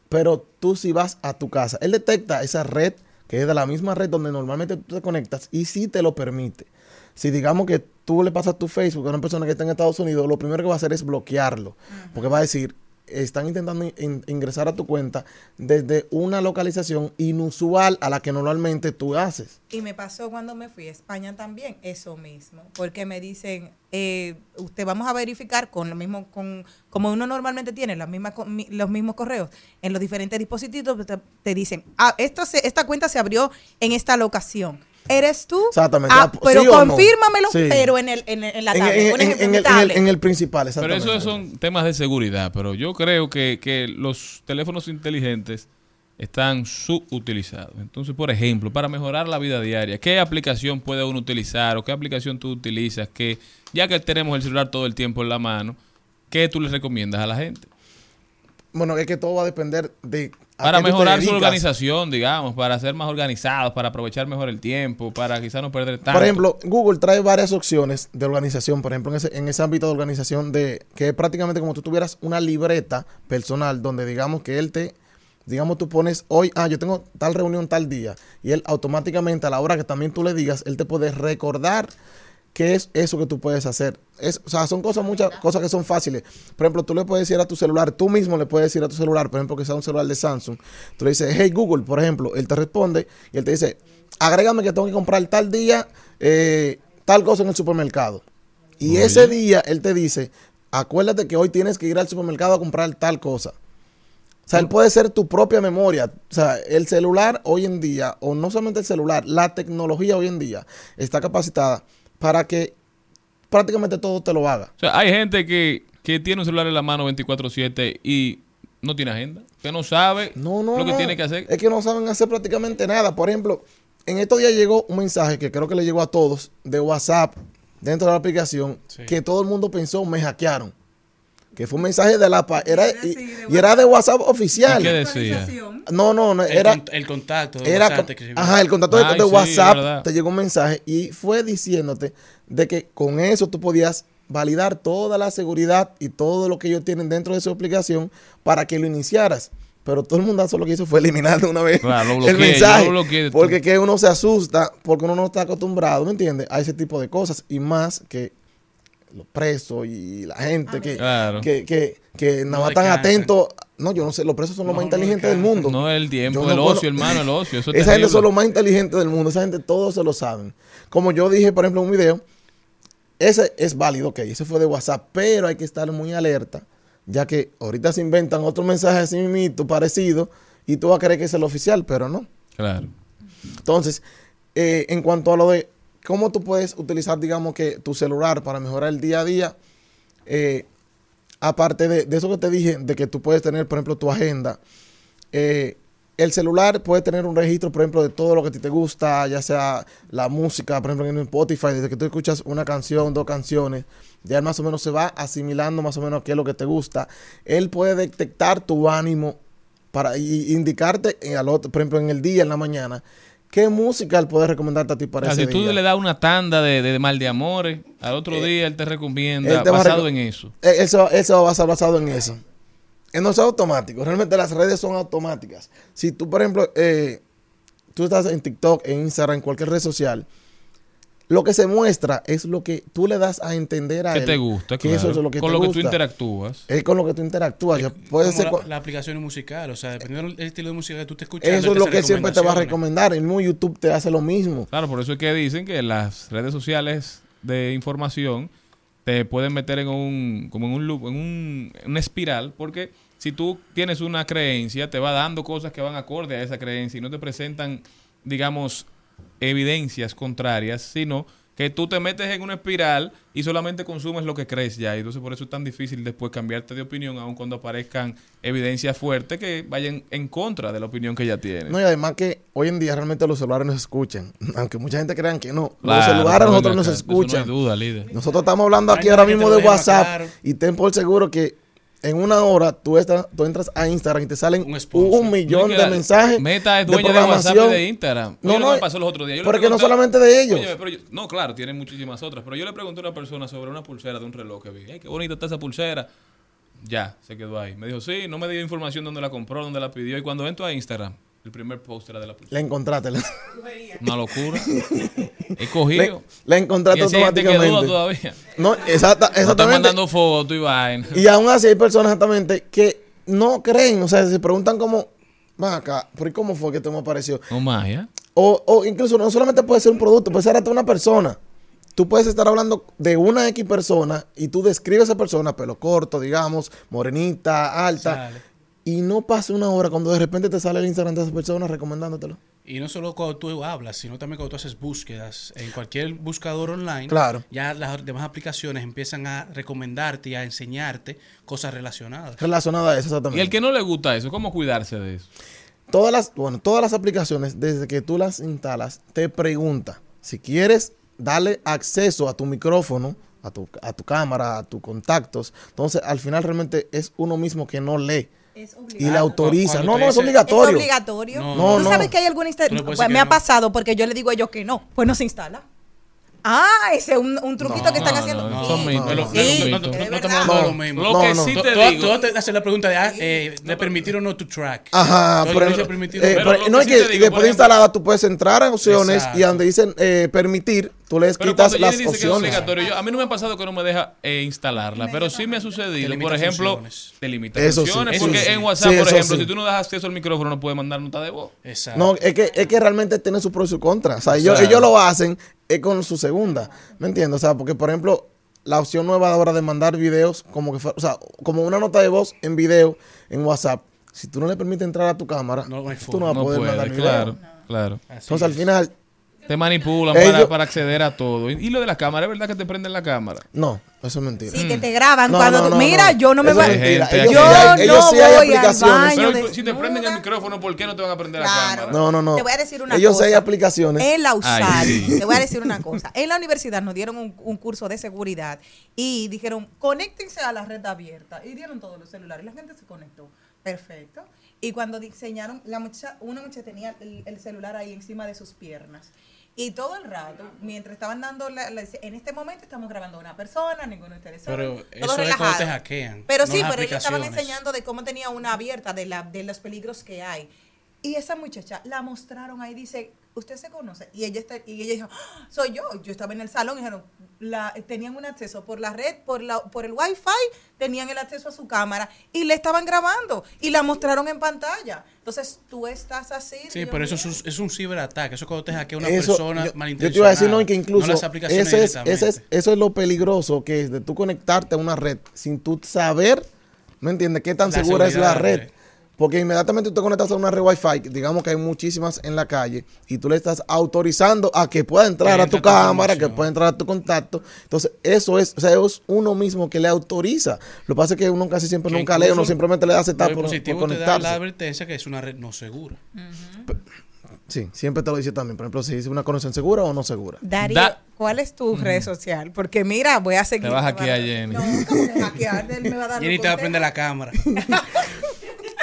Pero tú si vas a tu casa, él detecta esa red que es de la misma red donde normalmente tú te conectas y sí te lo permite. Si digamos que tú le pasas tu Facebook a una persona que está en Estados Unidos, lo primero que va a hacer es bloquearlo. Porque va a decir, están intentando in- ingresar a tu cuenta desde una localización inusual a la que normalmente tú haces. Y me pasó cuando me fui a España también, eso mismo, porque me dicen, eh, usted vamos a verificar con lo mismo, con como uno normalmente tiene las mismas, los mismos correos en los diferentes dispositivos, te, dicen, ah, se- esta cuenta se abrió en esta locación. ¿Eres tú? Exactamente. Ah, Ah, pero ¿sí o no? confírmamelo, Sí. pero en, el, en, el- en la En, tablet. en- el, en el- tablet. en el principal, Pero exactamente. eso son temas de seguridad, pero yo creo que, que los teléfonos inteligentes están subutilizados. Entonces, por ejemplo, para mejorar la vida diaria, ¿qué aplicación puede uno utilizar o qué aplicación tú utilizas que ya que tenemos el celular todo el tiempo en la mano, ¿qué tú le recomiendas a la gente? Bueno, es que todo va a depender de... Para mejorar su organización, digamos, para ser más organizados, para aprovechar mejor el tiempo, para quizás no perder tanto. Por ejemplo, Google trae varias opciones de organización, por ejemplo, en ese, en ese ámbito de organización, de que es prácticamente como tú tuvieras una libreta personal donde digamos que él te, digamos tú pones hoy, ah, yo tengo tal reunión tal día, y él automáticamente a la hora que también tú le digas, él te puede recordar qué es eso que tú puedes hacer. Es, o sea, son cosas, muchas cosas que son fáciles. Por ejemplo, tú le puedes decir a tu celular, tú mismo le puedes decir a tu celular, por ejemplo, que sea un celular de Samsung, tú le dices, hey Google, por ejemplo, él te responde y él te dice, agrégame que tengo que comprar tal día eh, tal cosa en el supermercado. Y ese día él te dice, acuérdate que hoy tienes que ir al supermercado a comprar tal cosa. O sea, él puede ser tu propia memoria. O sea, el celular hoy en día, o no solamente el celular, la tecnología hoy en día está capacitada para que prácticamente todo te lo haga. O sea, hay gente que, que tiene un celular en la mano 24/7 y no tiene agenda, que no sabe No, no, lo que no. tiene que hacer. Es que no saben hacer prácticamente nada. Por ejemplo, en estos días llegó un mensaje que creo que le llegó a todos de WhatsApp dentro de la aplicación Sí. que todo el mundo pensó me hackearon. Que fue un mensaje de la pa- era y, de era de WhatsApp oficial. ¿Y qué decía? No, no, no, El, era el contacto. de era WhatsApp ajá, el contacto de, Ay, de sí, WhatsApp te llegó un mensaje y fue diciéndote de que con eso tú podías validar toda la seguridad y todo lo que ellos tienen dentro de su aplicación para que lo iniciaras. Pero todo el mundo solo lo que hizo fue eliminar de una vez Claro, lo el bloqueé, mensaje. bloqueé de porque que uno se asusta, porque uno no está acostumbrado, ¿me entiendes? A ese tipo de cosas. Y más que los presos y la gente que, Claro. que, que, que nada No más descansan. atentos. No, yo no sé, los presos son los No, más inteligentes del mundo. No el tiempo, Yo el no ocio, cono- hermano, el ocio. Eso es Esa gente son los más inteligentes del mundo. Esa gente todos se lo saben. Como yo dije, por ejemplo, en un video, ese es válido, ok, ese fue de WhatsApp, pero hay que estar muy alerta, ya que ahorita se inventan otro mensaje así mismo, parecido, y tú vas a creer que es el oficial, pero no. Claro. Entonces, eh, en cuanto a lo de cómo tú puedes utilizar, digamos que tu celular para mejorar el día a día, eh, aparte de, eso que te dije, de que tú puedes tener, por ejemplo, tu agenda, eh, el celular puede tener un registro, por ejemplo, de todo lo que a ti te gusta, ya sea la música, por ejemplo, en Spotify, desde que tú escuchas una canción, dos canciones, ya más o menos se va asimilando más o menos qué es lo que te gusta. Él puede detectar tu ánimo para indicarte por ejemplo, en el día, en la mañana, qué música él puede recomendarte a ti para O sea, ese si tú día. le das una tanda de, de mal de amores, al otro día él te recomienda, él te basado en eso. Eh, Eso, eso va a estar basado en eso. Eh, No es automático. Realmente las redes son automáticas. Si tú, por ejemplo, eh, tú estás en TikTok, en Instagram, en cualquier red social, lo que se muestra es lo que tú le das a entender a Que él. te gusta, que claro. eso es lo que Con te lo que tú interactúas. Es con lo que tú interactúas. Puede Como ser la, aplicación musical, o sea, dependiendo del estilo de música que tú estés escuchando. eso es lo te que siempre te va a recomendar. El mismo YouTube te hace lo mismo. Claro, por eso es que dicen que las redes sociales de información te pueden meter en un, como en un loop, en un, en una espiral, porque si tú tienes una creencia, te va dando cosas que van acorde a esa creencia y no te presentan, digamos, evidencias contrarias, sino que tú te metes en una espiral y solamente consumes lo que crees ya. Y entonces por eso es tan difícil después cambiarte de opinión, aun cuando aparezcan evidencias fuertes que vayan en contra de la opinión que ya tienes. No, y además que hoy en día realmente los celulares nos escuchan. Aunque mucha gente crean que no. Claro, los celulares pero nosotros nos acá, eso escuchan. No hay duda, líder. Nosotros estamos hablando aquí ahora que mismo de WhatsApp y ten por seguro que en una hora tú, estás, tú entras a Instagram y te salen Un un, millón de mensajes. Meta es de dueña de, WhatsApp y programación. de Instagram. No, Oye, no, me pasó los otros días. Yo porque no solamente de ellos. Oye, pero yo- no, claro, tienen muchísimas otras. Pero yo le pregunté a una persona sobre una pulsera de un reloj que vi. Ay, qué bonita está esa pulsera. Ya, se quedó ahí. Me dijo, sí, no me dio información dónde la compró, dónde la pidió. Y cuando entro a Instagram, el primer post era de la pulsera. La encontraste. La, Una locura. He la- cogido. la y encontraste gente que automáticamente. todavía. No, exacta- No están exactamente. mandando fotos y vaina. Y aún así hay personas exactamente que no creen. O sea, se preguntan como, van acá, ¿por cómo fue que esto me apareció? No magia. O, o incluso no solamente puede ser un producto, puede ser hasta una persona. Tú puedes estar hablando de una X persona y tú describes a esa persona, pelo corto, digamos, morenita, alta. Y no pasa una hora cuando de repente te sale el Instagram de esa persona recomendándotelo. Y no solo cuando tú hablas, sino también cuando tú haces búsquedas en cualquier buscador online. Claro. Ya las demás aplicaciones empiezan a recomendarte y a enseñarte cosas relacionadas. Relacionada a eso, Y exactamente. el que no le gusta eso, ¿cómo cuidarse de eso? Todas las, bueno, todas las aplicaciones, desde que tú las instalas, te pregunta si quieres darle acceso a tu micrófono, a tu, a tu cámara, a tus contactos. Entonces, al final realmente es uno mismo que no lee Es y obligatorio. le autoriza. No, no, es Es obligatorio. obligatorio. No, No, Tú no. sabes que hay alguna instalación. Pues me ha pasado porque yo le digo a ellos que no. Pues no se instala. Ah, ese es un, un truquito que están No, haciendo. no, son mitos. No, no, no, Sí, no, no, no, es no estamos verdad. hablando de lo mismo. Que sí te tú- digo. tú vas a hacer la pregunta de, ah, eh, de permitir o no tu track. Ajá, Entonces, pero, dice eh, pero no es sí que te digo, después de instalada tú puedes entrar en opciones Exacto. y donde dicen eh, permitir, tú le Pero quitas las Jenny dice que es opciones. obligatorio, yo- a mí no me ha pasado que no me deja eh, instalarla, pero sí me ha Te sucedido. Por ejemplo, te limita Eso sí, funciones, eso porque sí. en WhatsApp, Sí, por ejemplo, sí. si tú no das acceso al micrófono, no puedes mandar nota de voz. Exacto. No, es que, es que realmente tiene su pro y su contra. O sea, ellos, ellos lo hacen es con su segunda. ¿Me entiendes? O sea, porque, por ejemplo, la opción nueva ahora de mandar videos, como que fue- o sea, como una nota de voz en video en WhatsApp, si tú no le permites entrar a tu cámara, No tú no vas a No poder puede, mandar video. claro, claro. Entonces, al final, Te manipulan Ellos- para, para acceder a todo. Y, y lo de la cámara, ¿es verdad que te prenden la cámara? No, eso es mentira. Sí, que te graban No, cuando no, tú- no, mira, no. yo no me voy. Gente Ellos, Yo sí hay- ellos no sí hay voy al aplicaciones. baño. Pero de si te prenden el micrófono, ¿por qué no te van a prender la cámara? No, no, no. Te voy a decir una Ellos cosa. sí hay aplicaciones. En la USAL, Ay, sí. te voy a decir una cosa. En la universidad nos dieron un, un curso de seguridad y dijeron, conéctense a la red abierta. Y dieron todos los celulares. La gente se conectó. Perfecto. Y cuando diseñaron, la muchacha, una muchacha tenía el, el celular ahí encima de sus piernas. Y todo el rato, mientras estaban dando, la, la- en este momento estamos grabando a una persona, ninguno de ustedes sabe, Pero eso es cuando te hackean. Pero no sí, pero ellos estaban enseñando de cómo tenía una abierta, de, la, de los peligros que hay. Y esa muchacha la mostraron ahí, dice, usted se conoce. Y ella, está, y ella dijo, "Ah, soy yo. Yo estaba en el salón y dijeron, la, tenían un acceso por la red, por, la, por el wifi, tenían el acceso a su cámara y le estaban grabando y la mostraron en pantalla. Entonces tú estás así. Sí, pero eso es un, es un ciberataque. Eso es cuando te hackea una Eso, persona yo, malintencionada. yo te iba a decir, no, y que incluso no las aplicaciones eso, es, eso, es, eso es lo peligroso que es de tú conectarte a una red sin tú saber, ¿me entiendes? ¿Qué tan La segura es la red? red. Porque inmediatamente tú te conectas a una red Wi-Fi, digamos que hay muchísimas en la calle, y tú le estás autorizando a que pueda entrar Que a tu cámara, que pueda entrar a tu contacto. Entonces, eso es, o sea, es uno mismo que le autoriza. Lo que pasa es que uno casi siempre Que nunca lee, uno simplemente le da aceptar por, por dispositivos te dan la conectarse. advertencia que es una red no segura. Sí, siempre te lo dice también. Por ejemplo, si es una conexión segura o no segura. Darío, Da- ¿cuál es tu red social? Porque mira, voy a seguir. Te va a me hackear, dar- Jenny. No, ¿cómo me va a hackear? Él me va a dar Jenny te va a prender la cámara.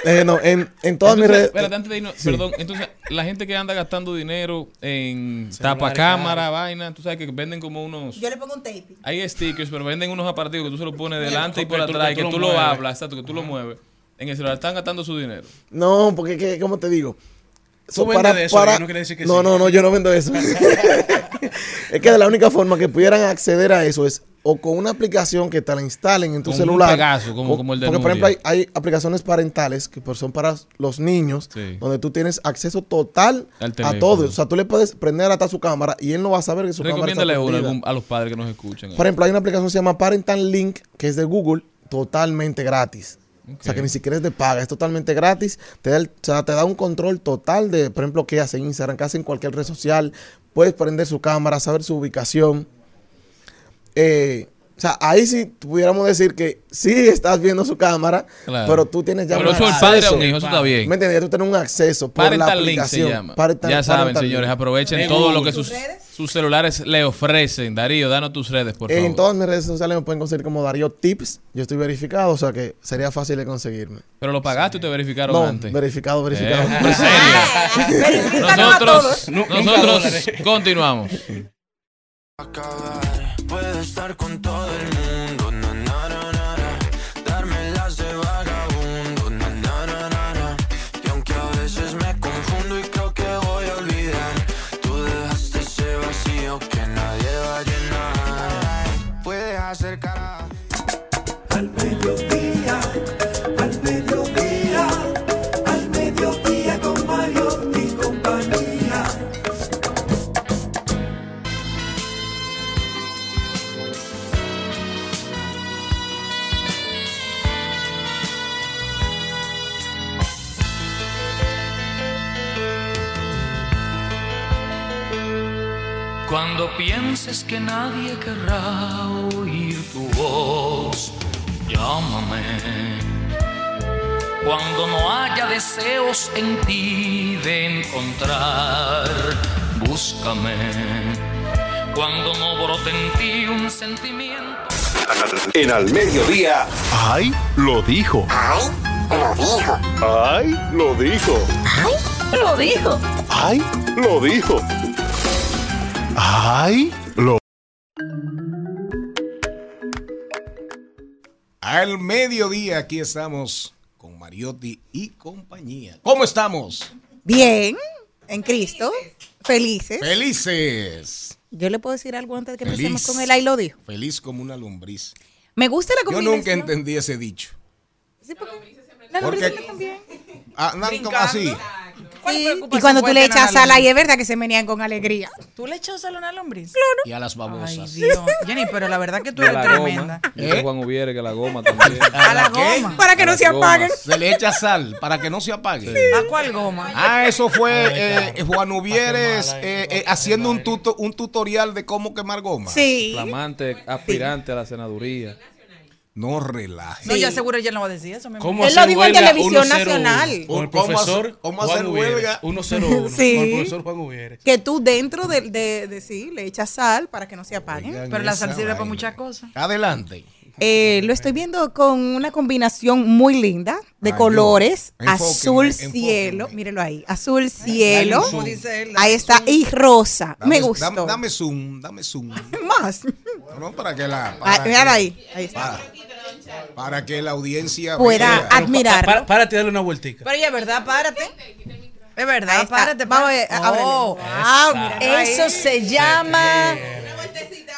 Eh, no, en, en todas mis redes. espérate, antes de irnos, perdón, entonces la gente que anda gastando dinero en tapacámara, caros. vaina, tú sabes que venden como unos... Yo le pongo un tape. Hay stickers, pero venden unos aparatos que tú se los pones delante y por atrás, y que tú tú lo hablas, exacto, que tú lo mueves. En el celular están gastando su dinero. No, porque, que, ¿cómo te digo? Tú vendes de eso, no quiere decir que no, sí. no, no, yo no vendo eso. es que la única forma que pudieran acceder a eso es o con una aplicación que te la instalen en tu Con un celular. Pegaso, como- o- como el de Porque, por ejemplo, hay, hay aplicaciones parentales que pues, son para los niños, Sí. donde tú tienes acceso total Al a todo. O sea, tú le puedes prender hasta su cámara y él no va a saber que su cámara está una a prendida. algún- a los padres que nos escuchan. Por ejemplo, hay una aplicación que se llama Parental Link, que es de Google, totalmente gratis. O sea, que ni siquiera es de paga, es totalmente gratis. Te da, el- o sea, te da un control total de, por ejemplo, qué hace en Instagram, qué hace en cualquier red social. Puedes prender su cámara, saber su ubicación. Eh, o sea, ahí sí pudiéramos decir que sí estás viendo su cámara, Claro. pero tú tienes ya Pero un eso el padre acceso. un hijo, eso está bien. ¿Me entiendes? Tú tienes un acceso por la Parental Link se aplicación. llama. Parental- ya saben, Parental señores, Link. aprovechen todo lo que sus, celulares le ofrecen. Darío, danos tus redes, por favor. En todas mis redes sociales me pueden conseguir como Darío Tips. Yo estoy verificado, o sea que sería fácil de conseguirme. Pero lo pagaste o te verificaron No, antes. verificado, verificado. Eh, en serio. Nosotros, nosotros continuamos. Acabar. Puedo estar con todo el mundo, Cuando pienses que nadie querrá oír tu voz, llámame. Cuando no haya deseos en ti de encontrar, búscame. Cuando no brote en ti un sentimiento. En al mediodía. ¡Ay! Lo dijo. ¡Ay! Lo dijo. ¡Ay! Lo dijo. Lo dijo. ¡Ay! Lo dijo. ¡Ay! Lo Al mediodía aquí estamos con Mariotti y compañía. ¿Cómo estamos? Bien, en Cristo. Felices. Felices. Yo le puedo decir algo antes de que Feliz. empecemos con el ahí lo dijo. Feliz como una lombriz. Me gusta la Yo combinación. nunca entendí ese dicho. Sí, porque la Porque- lombriz también. Ah, así. ¿Cuál Sí, preocupación Y cuando tú le echas sal, ahí es verdad que se menean con alegría. ¿Tú le echas sal a una lombriz? Y a las babosas. Ay, Dios. Jenny, pero la verdad que tú eres la tremenda. ¿Eh? Juan Ubiere que la goma también. A la qué? goma. Para que no se apaguen. Se le echa sal para que no se apague. ¿A cuál goma? Ah, eso fue eh. Juan Uvieres eh, eh, haciendo un, tuto- un tutorial de cómo quemar goma. Sí. Flamante, aspirante a la senaduría. No relaje. No, yo seguro ella no va a decir eso. ¿Cómo Él lo dijo en televisión 101? nacional. Con el ¿Cómo profesor cómo Juan hacer huelga? 101. Sí. Con el profesor Juan Uvieres. Que tú dentro de, de, de- sí, le echas sal para que no se apaguen. Oigan Pero la sal sirve para muchas cosas. Adelante. Eh, lo estoy viendo con una combinación muy linda de Ay, colores. yo. Enfóquenme, azul enfóquenme. cielo. Mírelo ahí. Azul cielo. Dale Ahí está. Y rosa. Dame, Me gustó. Dame, dame zoom, dame zoom. Más. No, para que la. Ah, Para, míralo que, ahí. Ahí está. para, para que la audiencia Pueda. Para, párate y darle una vueltica. Pero ya verdad, párate. Es verdad, Ahí párate. Vamos a párate. ver, ábrele. Oh, Wow, ahí. Eso se llama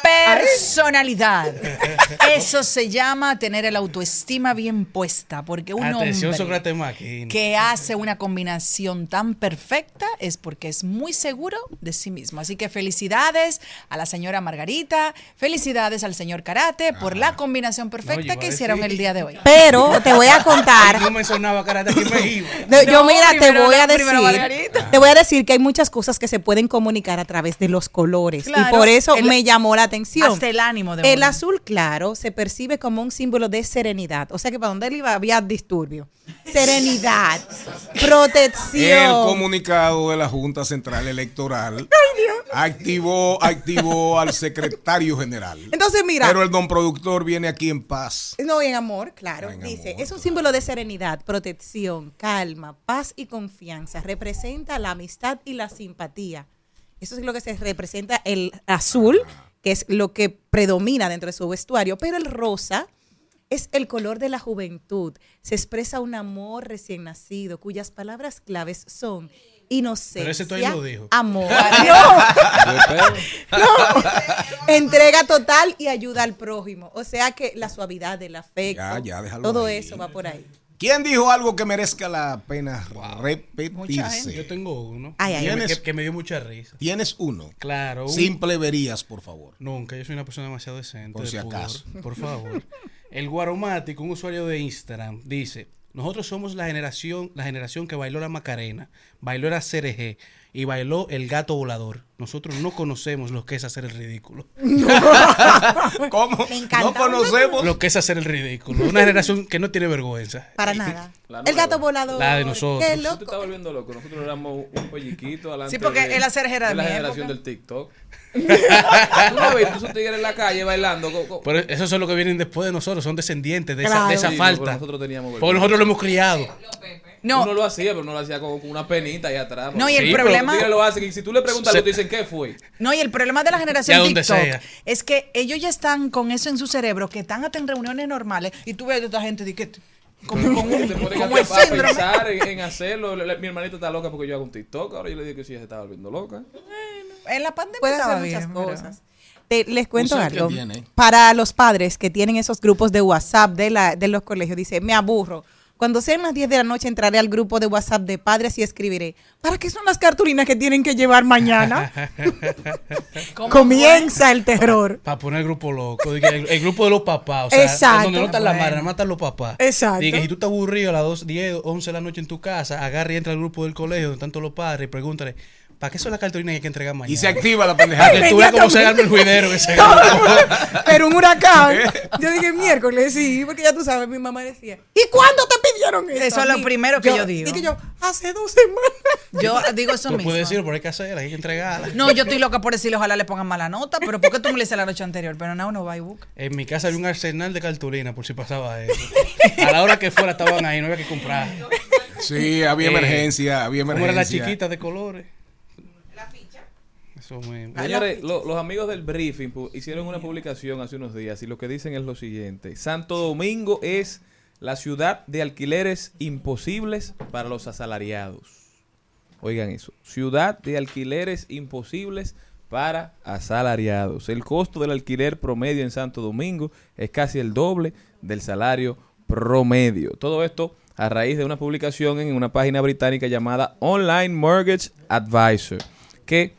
personalidad. Eso se llama tener el autoestima bien puesta, porque un Atención, hombre que hace una combinación tan perfecta es porque es muy seguro de sí mismo. Así que felicidades a la señora Margarita, felicidades al señor Karate por la combinación perfecta que hicieron decir. el día de hoy. Pero te voy a contar. No mencionaba karate, aquí me iba. Yo No, mira, te voy a decir, Margarita. te voy a decir que hay muchas cosas que se pueden comunicar a través de los colores Claro, y por eso el- me llamó la atención. Hasta el ánimo de El uno. azul claro se percibe como un símbolo de serenidad, o sea que para donde él iba había disturbio. Serenidad, protección. El comunicado de la Junta Central Electoral activó, activó al secretario general. Entonces mira, Pero el don productor viene aquí en paz. No, en amor, claro. En Dice, amor, es un símbolo de serenidad, protección, calma, paz y confianza. Representa la amistad y la simpatía. Eso es lo que se representa el azul, que es lo que predomina dentro de su vestuario, pero el rosa es el color de la juventud. Se expresa un amor recién nacido, cuyas palabras claves son inocencia, Pero ese tú ahí lo dijo. amor, no, entrega total y ayuda al prójimo. O sea que la suavidad, el afecto, Ya, ya, déjalo todo ahí. eso va por ahí. ¿Quién dijo algo que merezca la pena Mucha repetirse? Yo tengo uno. Ay, ay, que, me, ¿Tienes? que- que me dio mucha risa. Tienes uno. Claro. un- Simple verías, por favor. Nunca, yo soy una persona demasiado decente. Por de si pudor. acaso. Por favor. El Guaromático, un usuario de Instagram, dice: Nosotros somos la generación, la generación que bailó la Macarena, bailó la CRG y bailó el gato volador. Nosotros no conocemos lo que es hacer el ridículo. ¿Cómo? Me encanta. No conocemos. Lo que es hacer el ridículo. Una generación que no tiene vergüenza. Para nada. El gato volador. La de nosotros. Qué Tú te estás volviendo loco. Nosotros éramos un pelliquito adelante Sí, porque de- él hacer era de la generación época. del TikTok. Tú no has visto esos tigres en la calle bailando. Pero esos son los que vienen después de nosotros, son descendientes de esa, Claro. de esa Sí, falta. nosotros teníamos Porque nosotros lo hemos criado. No, Uno lo hacía, pero no lo hacía con, con una penita ahí atrás. No, y el Sí, problema- lo hacen y si tú le preguntas, Se- te dicen, ¿qué fue? No, y el problema de la generación TikTok sea. es que ellos ya están con eso en su cerebro, que están hasta en reuniones normales y tú ves a esta gente de que como, con un- Te ponen como a, el a síndrome. pensar en, en hacerlo. Le- le- Mi hermanita está loca porque yo hago un TikTok. Ahora yo le digo que sí, ella se estaba volviendo loca. En la pandemia Puede hacer muchas bien, pero- cosas. Te- les cuento ¿Usted qué algo. Para los padres que tienen esos grupos de WhatsApp de, la, de los colegios, dice, me aburro. Cuando sean las 10 de la noche entraré al grupo de WhatsApp de padres y escribiré, ¿para qué son las cartulinas que tienen que llevar mañana? ¿Cómo Comienza el terror. Para poner el grupo loco. El, el grupo de los papás. O sea, Exacto. donde no están las madres, nada más están los papás. Exacto. Diga, si tú estás aburrido a las 2, 10, 11 de la noche en tu casa, agarra y entra al grupo del colegio, donde están todos los padres, y pregúntale, ¿para qué son las cartulinas que hay que entregar mañana? Y se activa la pendejada. Que tú veas cómo se arma el juidero ese Pero un huracán. Yo dije miércoles, sí, porque ya tú sabes, mi mamá decía, ¿y cuándo te eso? Es lo mí?" primero que yo digo. Dije yo, hace dos semanas. Yo digo eso Tú mismo. puedes decirlo, pero hay que hacerla, hay que entregarla. No, yo estoy loca por decirle ojalá le pongan mala nota, pero ¿por qué tú me le dices la noche anterior? Pero no, uno va y busca. En mi casa había un arsenal de cartulinas por si pasaba eso. A la hora que fuera estaban ahí, no había que comprar. Sí, había Eh, emergencia, había ¿Cómo emergencia. era la chiquita de colores? La ficha. Eso mismo. Señores, lo- los amigos del briefing pu- hicieron una publicación hace unos días y lo que dicen es lo siguiente. Santo Domingo es la ciudad de alquileres imposibles para los asalariados. Oigan eso. Ciudad de alquileres imposibles para asalariados. El costo del alquiler promedio en Santo Domingo es casi el doble del salario promedio. Todo esto a raíz de una publicación en una página británica llamada Online Mortgage Advisor, que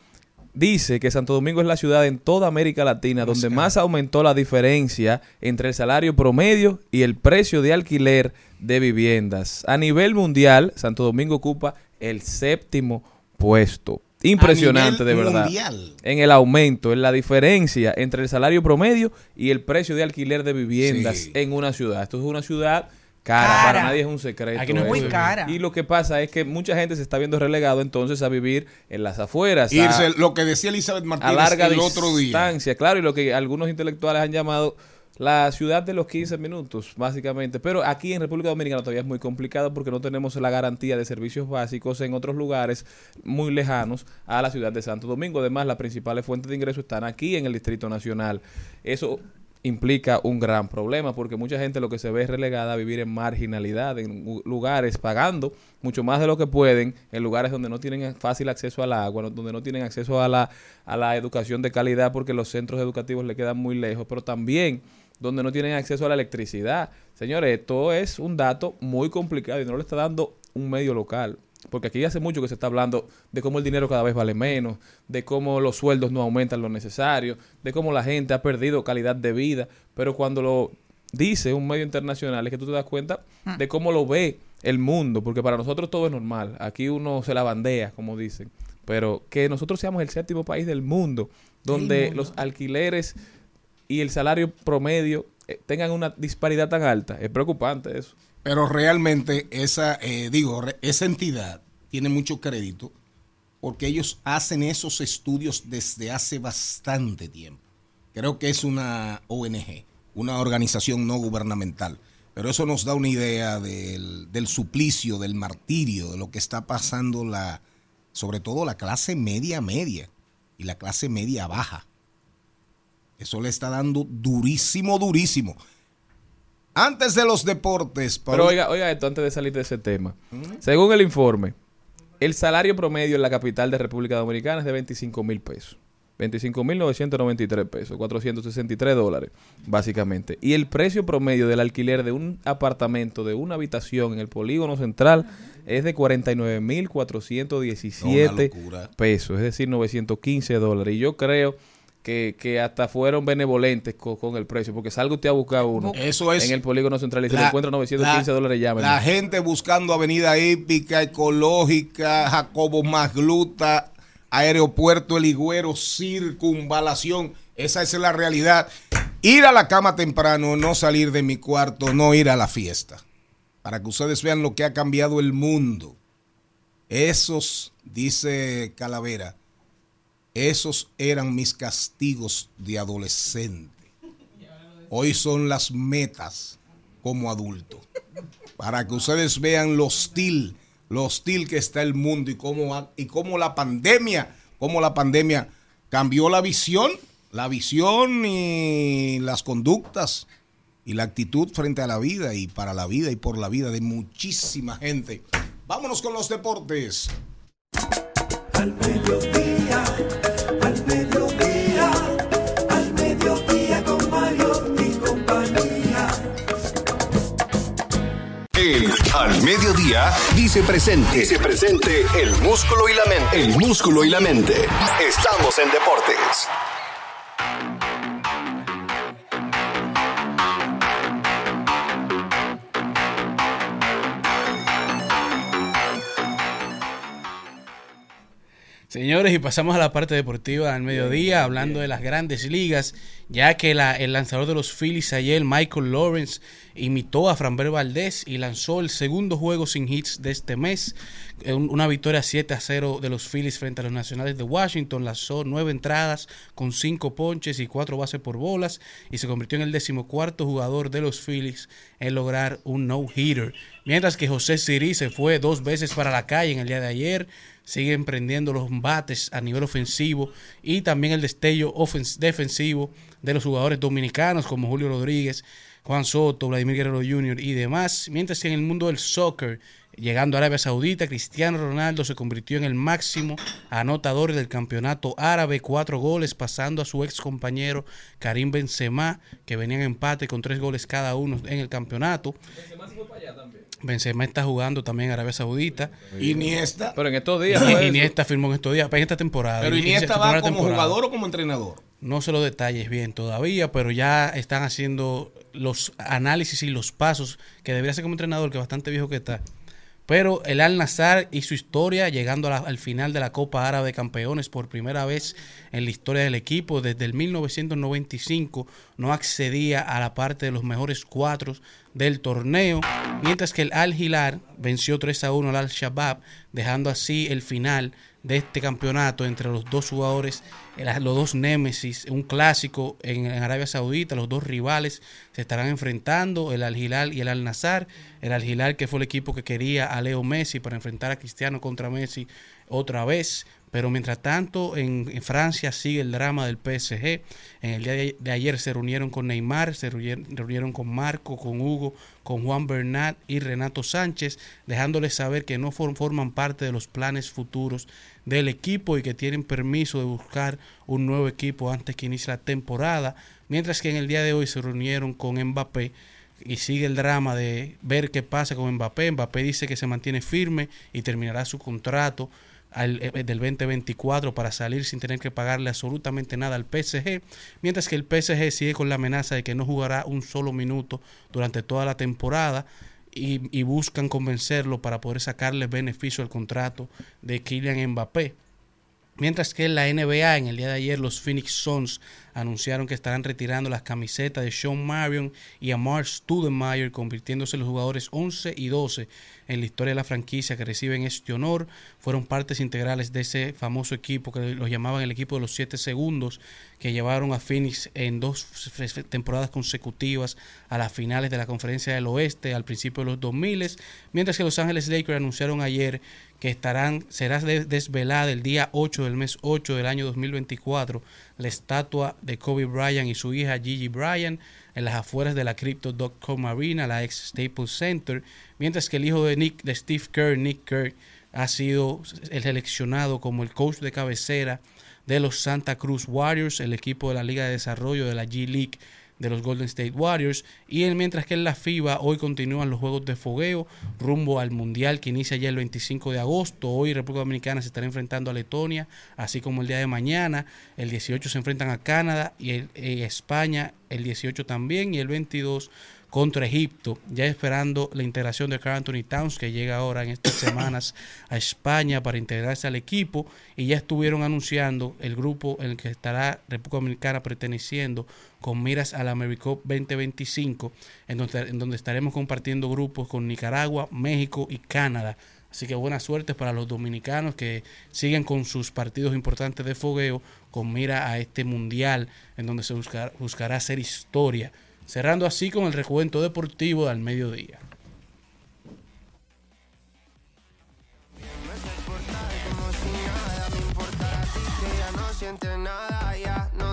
dice que Santo Domingo es la ciudad en toda América Latina donde más aumentó la diferencia entre el salario promedio y el precio de alquiler de viviendas. A nivel mundial, Santo Domingo ocupa el séptimo puesto. Impresionante, de verdad. mundial. En el aumento, en la diferencia entre el salario promedio y el precio de alquiler de viviendas Sí. en una ciudad. Esto es una ciudad cara, Cara. para nadie es un secreto. Aquí no eso. Muy cara. Y lo que pasa es que mucha gente se está viendo relegado entonces a vivir en las afueras. a- Irse, lo que decía Elizabeth a Martínez larga el otro día. distancia, claro, y lo que algunos intelectuales han llamado la ciudad de los 15 minutos, básicamente. Pero aquí en República Dominicana todavía es muy complicado porque no tenemos la garantía de servicios básicos en otros lugares muy lejanos a la ciudad de Santo Domingo. Además, las principales fuentes de ingreso están aquí en el Distrito Nacional. Eso implica un gran problema porque mucha gente lo que se ve es relegada a vivir en marginalidad, en lugares pagando mucho más de lo que pueden, en lugares donde no tienen fácil acceso al agua, donde no tienen acceso a la, a la educación de calidad porque los centros educativos le quedan muy lejos, pero también donde no tienen acceso a la electricidad. Señores, esto es un dato muy complicado y no lo está dando un medio local. Porque aquí hace mucho que se está hablando de cómo el dinero cada vez vale menos, de cómo los sueldos no aumentan lo necesario, de cómo la gente ha perdido calidad de vida. Pero cuando lo dice un medio internacional es que tú te das cuenta de cómo lo ve el mundo, porque para nosotros todo es normal. Aquí uno se la bandea, como dicen. Pero que nosotros seamos el séptimo país del mundo, donde los alquileres y el salario promedio eh, tengan una disparidad tan alta, es preocupante eso. Pero realmente esa, eh, digo, esa entidad tiene mucho crédito porque ellos hacen esos estudios desde hace bastante tiempo. Creo que es una ONG, una organización no gubernamental. Pero eso nos da una idea del, del suplicio, del martirio, de lo que está pasando la, sobre todo la clase media media y la clase media baja. Eso le está dando durísimo, durísimo. Antes de los deportes, Pero Paul- oiga, oiga esto antes de salir de ese tema. Según el informe, el salario promedio en la capital de República Dominicana es de 25 mil pesos. 25.993 pesos, 463 dólares, básicamente. Y el precio promedio del alquiler de un apartamento de una habitación en el polígono central es de 49.417 locura. pesos, es decir, 915 dólares. Y yo creo que, que hasta fueron benevolentes co- con, el precio, porque salga usted a buscar uno Eso es en el polígono central y se le encuentra 915 la- dólares, llámenme. La gente buscando avenida hípica, ecológica, Jacobo Magluta, aeropuerto El Higüero, circunvalación. Esa es la realidad. Ir a la cama temprano, no salir de mi cuarto, no ir a la fiesta. Para que ustedes vean lo que ha cambiado el mundo. Esos, dice Calavera, esos eran mis castigos de adolescente. Hoy son las metas como adulto. Para que ustedes vean lo hostil, lo hostil que está el mundo y cómo, y cómo la pandemia, cómo la pandemia cambió la visión, la visión y las conductas y la actitud frente a la vida y para la vida y por la vida de muchísima gente. Vámonos con los deportes. Al mediodía, al mediodía, al mediodía con Mario y compañía. El Al Mediodía dice presente. Dice presente el músculo y la mente. El músculo y la mente. Estamos en deportes. Señores, y pasamos a la parte deportiva al mediodía, hablando de las grandes ligas, ya que la- el lanzador de los Phillies ayer, Michael Lawrence, imitó a Framber Valdez y lanzó el segundo juego sin hits de este mes. Eh, un- Una victoria 7 a 0 de los Phillies frente a los Nacionales de Washington. Lanzó nueve entradas con cinco ponches y cuatro bases por bolas y se convirtió en el decimocuarto jugador de los Phillies en lograr un no-hitter. Mientras que José Siri se fue dos veces para la calle en el día de ayer sigue emprendiendo los embates a nivel ofensivo y también el destello defensivo de los jugadores dominicanos como Julio Rodríguez, Juan Soto, Vladimir Guerrero Jr. y demás. Mientras que en el mundo del soccer, llegando a Arabia Saudita, Cristiano Ronaldo se convirtió en el máximo anotador del campeonato árabe, cuatro goles, pasando a su ex compañero Karim Benzema, que venía en empate con tres goles cada uno en el campeonato. Benzema está jugando también en Arabia Saudita. Iniesta. Pero en estos días. Eso. Iniesta firmó en estos días, en esta temporada. Pero Iniesta va como temporada. jugador o como entrenador. No sé los detalles bien todavía, pero ya están haciendo los análisis y los pasos que debería ser como entrenador, que bastante viejo que está. Pero el Al Nazar y su historia, llegando al final de la Copa Árabe de Campeones por primera vez en la historia del equipo, desde el 1995 no accedía a la parte de los mejores cuatro del torneo, mientras que el Al Hilal venció 3 a 1 al Al Shabab, dejando así el final de este campeonato entre los dos jugadores, eh, los dos némesis, un clásico en, en Arabia Saudita, los dos rivales se estarán enfrentando, el Al Hilal y el Al Nazar, el Al Hilal que fue el equipo que quería a Leo Messi para enfrentar a Cristiano contra Messi otra vez, pero mientras tanto en, Francia sigue el drama del PSG, en el día de, ayer se reunieron con Neymar, se reunieron, con Marco, con Hugo, con Juan Bernat y Renato Sánchez, dejándoles saber que no for- forman parte de los planes futuros del equipo y que tienen permiso de buscar un nuevo equipo antes que inicie la temporada, mientras que en el día de hoy se reunieron con Mbappé y sigue el drama de ver qué pasa con Mbappé. Mbappé dice que se mantiene firme y terminará su contrato al- eh, del 2024 para salir sin tener que pagarle absolutamente nada al PSG, mientras que el PSG sigue con la amenaza de que no jugará un solo minuto durante toda la temporada y, y buscan convencerlo para poder sacarle beneficio al contrato de Kylian Mbappé. Mientras que en la NBA, en el día de ayer, los Phoenix Suns anunciaron que estarán retirando las camisetas de Sean Marion y Amar Stoudemire, convirtiéndose en los jugadores 11 y 12 en la historia de la franquicia que reciben este honor. Fueron partes integrales de ese famoso equipo que los llamaban el equipo de los 7 segundos, que llevaron a Phoenix en dos temporadas consecutivas a las finales de la Conferencia del Oeste al principio de los 2000, mientras que Los Ángeles Lakers anunciaron ayer que estarán será de- desvelada el día 8 del mes 8 del año 2024 la estatua de Kobe Bryant y su hija Gigi Bryant en las afueras de la Crypto.com Arena, la ex Staples Center, mientras que el hijo de Nick de Steve Kerr, Nick Kerr, ha sido el seleccionado como el coach de cabecera de los Santa Cruz Warriors, el equipo de la Liga de Desarrollo de la G League de los Golden State Warriors y en- mientras que en la FIBA hoy continúan los juegos de fogueo rumbo al Mundial que inicia ya el 25 de agosto. Hoy República Dominicana se estará enfrentando a Letonia, así como el día de mañana. El 18 se enfrentan a Canadá y el- España el 18 también y el 22 contra Egipto, ya esperando la integración de Carl Anthony Towns, que llega ahora en estas semanas a España para integrarse al equipo, y ya estuvieron anunciando el grupo en el que estará República Dominicana perteneciendo con miras a la AmeriCup 2025, en donde, estaremos compartiendo grupos con Nicaragua, México y Canadá. Así que buena suerte para los dominicanos que siguen con sus partidos importantes de fogueo con mira a este mundial en donde se buscar- buscará hacer historia. Cerrando así con el recuento deportivo del mediodía. sientes nada,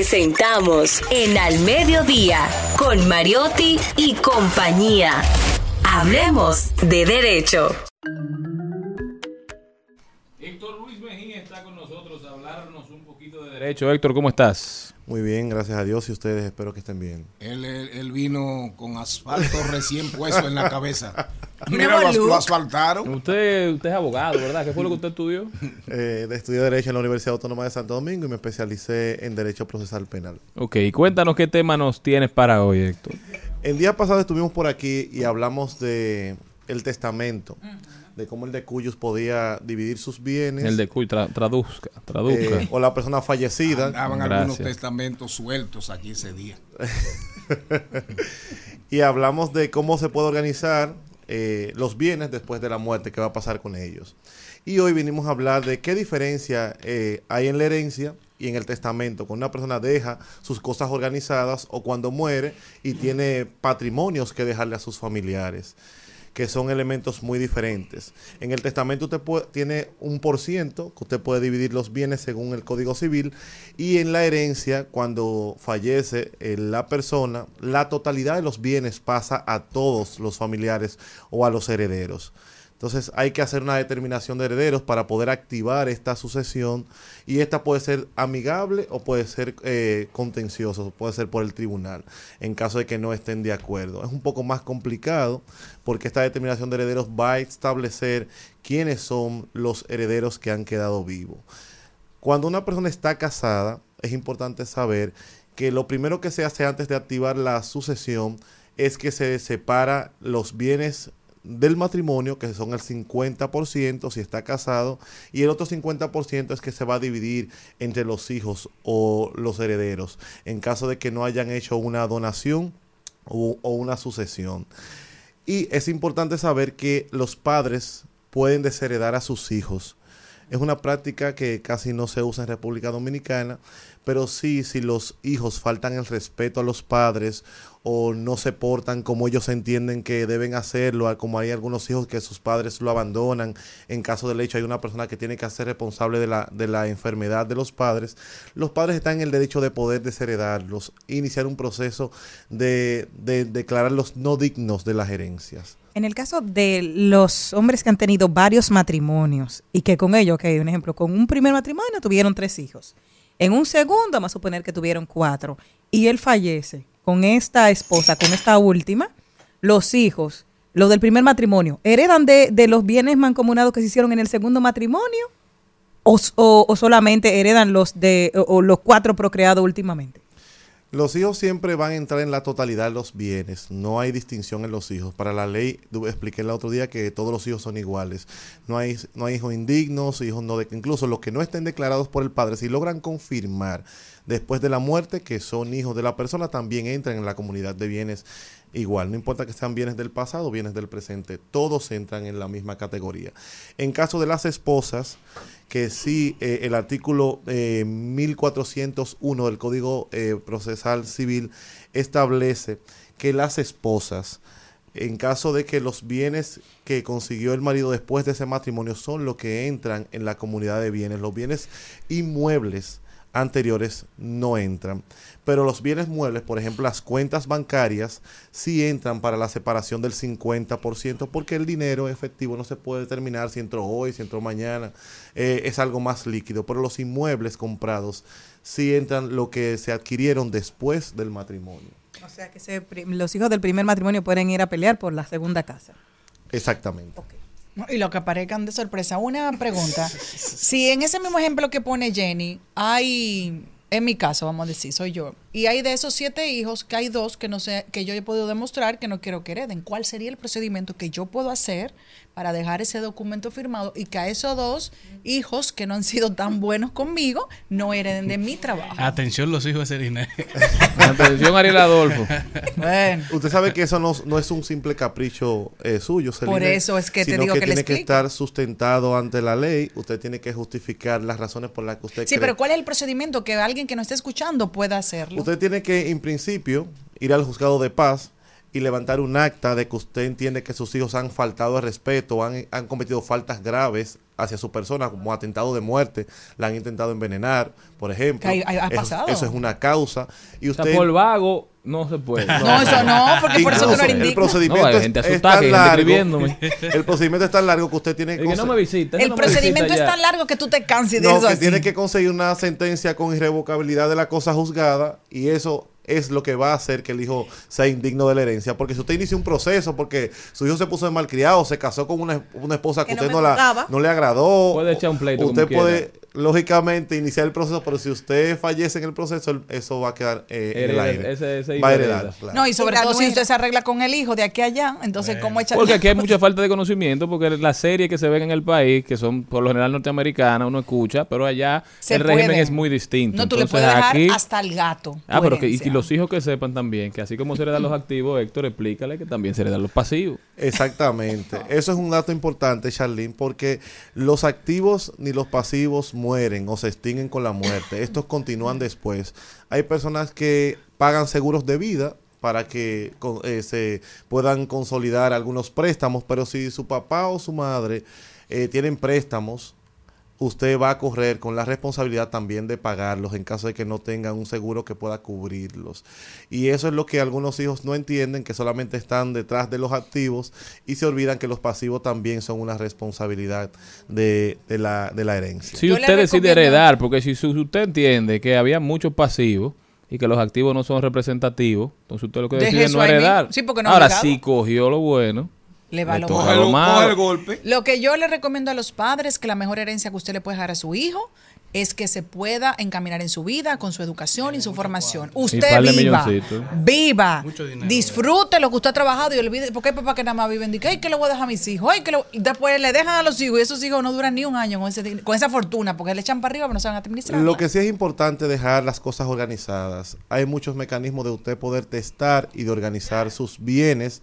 Presentamos en Al Mediodía con Mariotti y compañía. Hablemos de derecho. Héctor Luis Mejía está con nosotros a hablarnos un poquito de derecho. Héctor, ¿cómo estás? Muy bien, gracias a Dios y ustedes espero que estén bien. Él, él- él vino con asfalto recién puesto en la cabeza. Mira, lo, as- look. lo asfaltaron. Usted, usted es abogado, ¿verdad? ¿Qué fue lo que usted estudió? Eh, estudié Derecho en la Universidad Autónoma de Santo Domingo y me especialicé en Derecho Procesal Penal. Ok, cuéntanos qué tema nos tienes para hoy, Héctor. El día pasado estuvimos por aquí y hablamos de el testamento, de cómo el de Cuyos podía dividir sus bienes. El de Cuy, tra- traduzca, traduzca. eh, o la persona fallecida. Daban algunos Gracias. testamentos sueltos aquí ese día. y hablamos de cómo se puede organizar eh, los bienes después de la muerte, qué va a pasar con ellos. Y hoy venimos a hablar de qué diferencia eh, hay en la herencia y en el testamento, cuando una persona deja sus cosas organizadas o cuando muere y tiene patrimonios que dejarle a sus familiares que son elementos muy diferentes. En el testamento usted puede- tiene un por ciento que usted puede dividir los bienes según el Código Civil y en la herencia, cuando fallece eh, la persona, la totalidad de los bienes pasa a todos los familiares o a los herederos. Entonces hay que hacer una determinación de herederos para poder activar esta sucesión y esta puede ser amigable o puede ser eh, contencioso, puede ser por el tribunal en caso de que no estén de acuerdo. Es un poco más complicado porque esta determinación de herederos va a establecer quiénes son los herederos que han quedado vivos. Cuando una persona está casada, es importante saber que lo primero que se hace antes de activar la sucesión es que se separa los bienes del matrimonio, que son el 50% si está casado, y el otro 50% es que se va a dividir entre los hijos o los herederos, en caso de que no hayan hecho una donación o, una sucesión. Y es importante saber que los padres pueden desheredar a sus hijos. Es una práctica que casi no se usa en República Dominicana, pero sí si los hijos faltan el respeto a los padres o no se portan como ellos entienden que deben hacerlo, como hay algunos hijos que sus padres lo abandonan, en caso del hecho hay una persona que tiene que ser responsable de la, de la enfermedad de los padres, los padres están en el derecho de poder desheredarlos, iniciar un proceso de, de declararlos no dignos de las herencias. En el caso de los hombres que han tenido varios matrimonios y que con ellos, ok, un ejemplo, con un primer matrimonio tuvieron tres hijos. En un segundo, vamos a suponer que tuvieron cuatro. Y él fallece con esta esposa, con esta última. Los hijos, los del primer matrimonio, ¿heredan de, de los bienes mancomunados que se hicieron en el segundo matrimonio? ¿O, o- o solamente heredan los de o los cuatro procreados últimamente? Los hijos siempre van a entrar en la totalidad de los bienes. No hay distinción en los hijos. Para la ley, expliqué el otro día que todos los hijos son iguales. No hay, no hay hijos indignos, hijos no de, incluso los que no estén declarados por el padre, si logran confirmar después de la muerte que son hijos de la persona, también entran en la comunidad de bienes igual. No importa que sean bienes del pasado bienes del presente, todos entran en la misma categoría. En caso de las esposas, que sí eh, el artículo eh, 1401 del Código eh, Procesal Civil establece que las esposas, en caso de que los bienes que consiguió el marido después de ese matrimonio son los que entran en la comunidad de bienes, los bienes inmuebles anteriores no entran. Pero los bienes muebles, por ejemplo, las cuentas bancarias, sí entran para la separación del 50%, porque el dinero efectivo no se puede determinar si entró hoy, si entró mañana, eh, es algo más líquido. Pero los inmuebles comprados sí entran lo que se adquirieron después del matrimonio. O sea, que pri- los hijos del primer matrimonio pueden ir a pelear por la segunda casa. Exactamente. Y lo que aparezcan de sorpresa. Una pregunta. Si en ese mismo ejemplo que pone Jenny, hay, en mi caso, vamos a decir, soy yo, y hay de esos siete hijos que hay dos que no sé, que yo he podido demostrar que no quiero que hereden, ¿cuál sería el procedimiento que yo puedo hacer para dejar ese documento firmado y que a esos dos hijos que no han sido tan buenos conmigo no hereden de mi trabajo? Atención los hijos de Serina. Atención, Ariel Adolfo. Bueno. Usted sabe que eso no, no es un simple capricho eh, suyo, Por eso es que te digo que le tiene que estar sustentado ante la ley. Usted tiene que justificar las razones por las que usted Sí, cree pero ¿cuál es el procedimiento que alguien que no esté escuchando pueda hacerlo? Usted tiene que, en principio, ir al juzgado de paz y levantar un acta de que usted entiende que sus hijos han faltado de respeto, han, han cometido faltas graves hacia su persona, como atentado de muerte, la han intentado envenenar, por ejemplo. Que ha- ha Eso- pasado. Eso, es una causa. Y O sea, usted, por vago no se puede. No, eso no, porque por eso no el procedimiento No, hay es- gente es, asustada tan hay gente largo. El procedimiento es tan largo que usted tiene El que no me visita. ese El no me procedimiento visita es tan largo que tú te canses de No, eso que así. tiene que conseguir una sentencia con irrevocabilidad de la cosa juzgada y eso es lo que va a hacer que el hijo sea indigno de la herencia. Porque si usted inicia un proceso porque su hijo se puso de malcriado, se casó con una, una esposa que, usted no, la, no le agradó, Puede echar un pleito usted como puede lógicamente iniciar el proceso, pero si usted fallece en el proceso, eso va a quedar eh, en el aire. ese- ese va a hereda. heredar. claro. No, y sobre todo si usted se arregla con el hijo de aquí a allá, entonces, ¿cómo echar Porque aquí hay mucha falta de conocimiento, porque las series que se ven en el país, que son por lo general norteamericanas, uno escucha, pero allá Se el régimen puede. es muy distinto. No, tú le puedes dejar aquí- hasta el gato. Ah, pero que, y, los hijos que sepan también, que así como se heredan los activos, Héctor, explícale que también se heredan los pasivos. Exactamente. Eso es un dato importante, Charlene, porque los activos ni los pasivos mueren o se extinguen con la muerte. Estos continúan después. Hay personas que pagan seguros de vida para que eh, se puedan consolidar algunos préstamos, pero si su papá o su madre eh, tienen préstamos, usted va a correr con la responsabilidad también de pagarlos en caso de que no tengan un seguro que pueda cubrirlos. Y eso es lo que algunos hijos no entienden, que solamente están detrás de los activos y se olvidan que los pasivos también son una responsabilidad de, de la, de la herencia. Si usted decide heredar, porque si su- usted entiende que había muchos pasivos y que los activos no son representativos, entonces usted lo que decide es no heredar. mismo. Sí, porque no Ahora, si cogió lo bueno, Le va lo malo. lo malo. golpe. Lo que yo le recomiendo a los padres, que la mejor herencia que usted le puede dejar a su hijo, es que se pueda encaminar en su vida, con su educación y su formación. Usted viva, viva, Mucho dinero, disfrute lo que usted ha trabajado y olvide, porque hay papás que nada más viven que, ay, que le voy a dejar a mis hijos, ay, que lo-". y después le dejan a los hijos y esos hijos no duran ni un año con, ese con esa fortuna, porque le echan para arriba, pero no saben administrar. Lo que sí es importante dejar las cosas organizadas. Hay muchos mecanismos de usted poder testar y de organizar sus bienes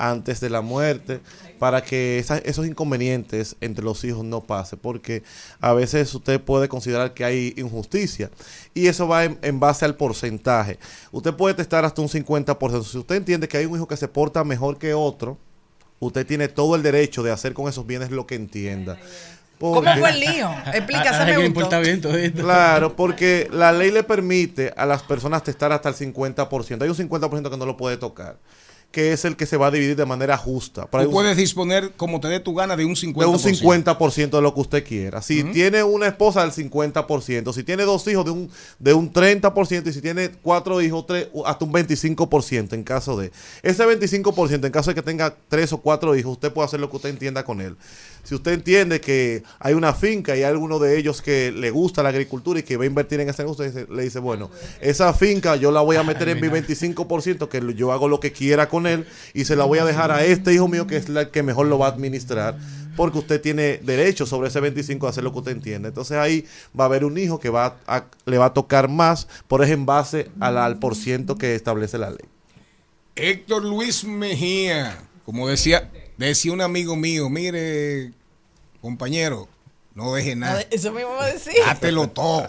antes de la muerte para que esa- esos inconvenientes entre los hijos no pase porque a veces usted puede considerar que hay injusticia y eso va en, en base al porcentaje usted puede testar hasta un 50% si usted entiende que hay un hijo que se porta mejor que otro usted tiene todo el derecho de hacer con esos bienes lo que entienda ¿Cómo Porque- fue el lío? Explica, se Ay, me importa bien todo esto. Claro, porque la ley le permite a las personas testar hasta el 50%. Hay un 50% que no lo puede tocar, que es el que se va a dividir de manera justa. Pero hay Tú un- puedes disponer, como te dé tu gana, de un 50%. de un 50% de lo que usted quiera. Si tiene una esposa, del 50%. Si tiene dos hijos, de un, de un 30%. Y si tiene cuatro hijos, tres, hasta un 25% en caso de. Ese 25%, en caso de que tenga tres o cuatro hijos, usted puede hacer lo que usted entienda con él. Si usted entiende que hay una finca y hay alguno de ellos que le gusta la agricultura y que va a invertir en ese negocio, le dice, bueno, esa finca yo la voy a meter en mi 25%, que yo hago lo que quiera con él y se la voy a dejar a este hijo mío que es la que mejor lo va a administrar porque usted tiene derecho sobre ese 25 a hacer lo que usted entiende. Entonces ahí va a haber un hijo que va a- le va a tocar más, por ejemplo, en base al, al por ciento que establece la ley. Héctor Luis Mejía, como decía, decía un amigo mío, mire, compañero, no deje nada, Eso me iba a decir. dátelo todo,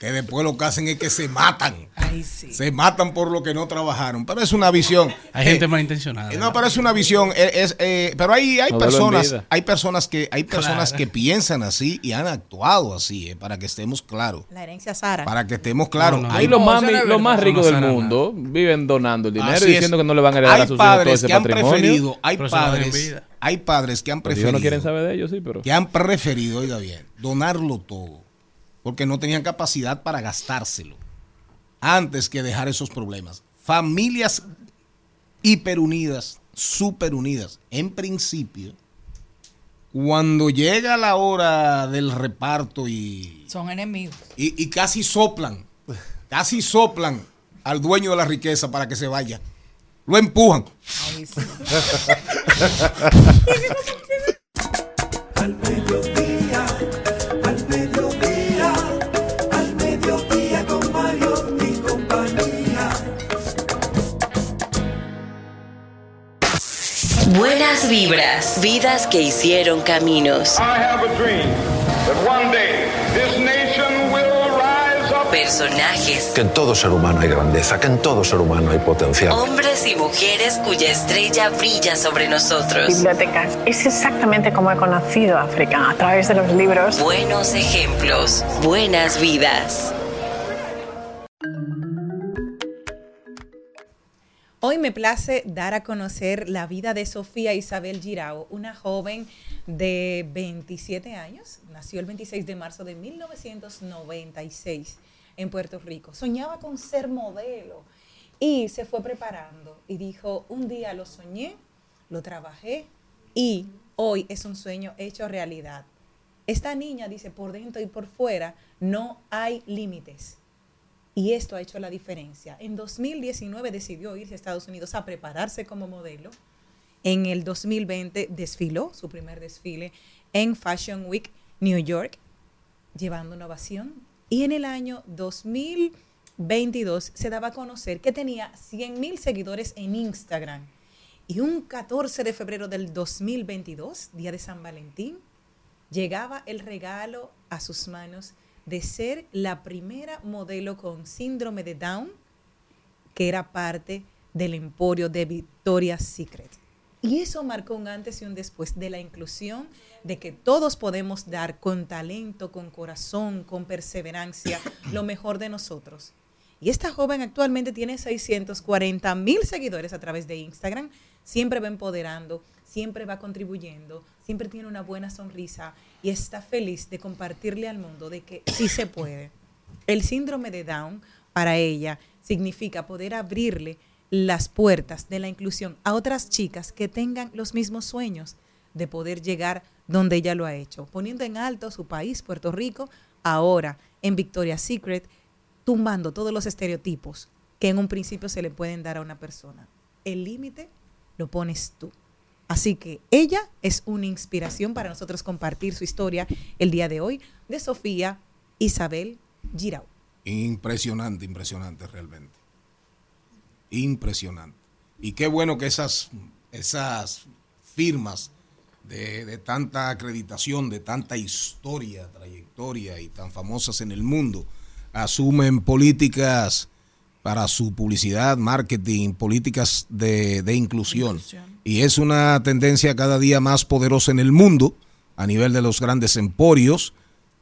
que después lo que hacen es que se matan, Ay, sí. se matan por lo que no trabajaron, pero es una visión. Hay Eh, gente malintencionada. eh, No, pero es una visión. eh, es, eh, pero hay, hay personas, hay personas que, hay personas Claro. que piensan así y han actuado así, eh, para que estemos claros. La herencia Sara. Para que estemos claros. No, no, Hay los no, más, los más ricos no del mundo viven donando el dinero Así y es. diciendo que no le van a heredar hay a sus hijos todo padres ese que han patrimonio. preferido, hay padres, hay padres que han preferido, no quieren saber de ellos, sí, pero... que han preferido, oiga bien, donarlo todo, porque no tenían capacidad para gastárselo, antes que dejar esos problemas. Familias hiperunidas, superunidas, en principio, cuando llega la hora del reparto y Son enemigos. y, y casi soplan, casi soplan al dueño de la riqueza para que se vaya. Lo empujan. Ay, sí. Buenas vibras, vidas que hicieron caminos. Personajes, Que en todo ser humano hay grandeza, que en todo ser humano hay potencial. hombres y mujeres cuya estrella brilla sobre nosotros. bibliotecas. Es exactamente como he conocido África, a través de los libros. Buenos ejemplos, buenas vidas. Hoy me place dar a conocer la vida de Sofía Isabel Girao, una joven de 27 años, nació el 26 de marzo de 1996 en Puerto Rico. Soñaba con ser modelo y se fue preparando y dijo, un día lo soñé, lo trabajé y hoy es un sueño hecho realidad. Esta niña dice, por dentro y por fuera no hay límites. Y esto ha hecho la diferencia. En 2019 decidió irse a Estados Unidos a prepararse como modelo. En el 2020 desfiló su primer desfile en Fashion Week New York, llevando una ovación. Y en el año 2022 se daba a conocer que tenía 100 mil seguidores en Instagram. Y un 14 de febrero del 2022, día de San Valentín, llegaba el regalo a sus manos de ser la primera modelo con síndrome de Down que era parte del emporio de Victoria's Secret. Y eso marcó un antes y un después de la inclusión, de que todos podemos dar con talento, con corazón, con perseverancia, lo mejor de nosotros. Y esta joven actualmente tiene 640 mil seguidores a través de Instagram, siempre va empoderando, siempre va contribuyendo, siempre tiene una buena sonrisa y está feliz de compartirle al mundo de que sí se puede. El síndrome de Down para ella significa poder abrirle las puertas de la inclusión a otras chicas que tengan los mismos sueños de poder llegar donde ella lo ha hecho, poniendo en alto su país, Puerto Rico, ahora en Victoria's Secret, tumbando todos los estereotipos que en un principio se le pueden dar a una persona. El límite lo pones tú. Así que ella es una inspiración para nosotros compartir su historia el día de hoy de Sofía Isabel Girau. Impresionante, impresionante realmente. Impresionante. Y qué bueno que esas, esas firmas de, de tanta acreditación, de tanta historia, trayectoria y tan famosas en el mundo, asumen políticas para su publicidad, marketing, políticas de, de inclusión. Y es una tendencia cada día más poderosa en el mundo, a nivel de los grandes emporios,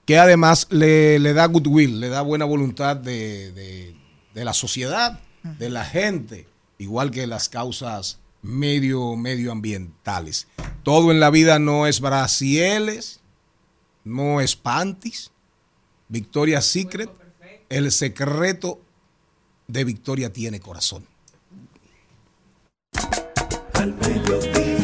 que además le, da goodwill, le da buena voluntad de, de- la sociedad, de la gente, igual que las causas medio, medioambientales. Todo en la vida no es brasieles, no es panties. Victoria's Secret, el secreto de Victoria tiene corazón. Al mediodía,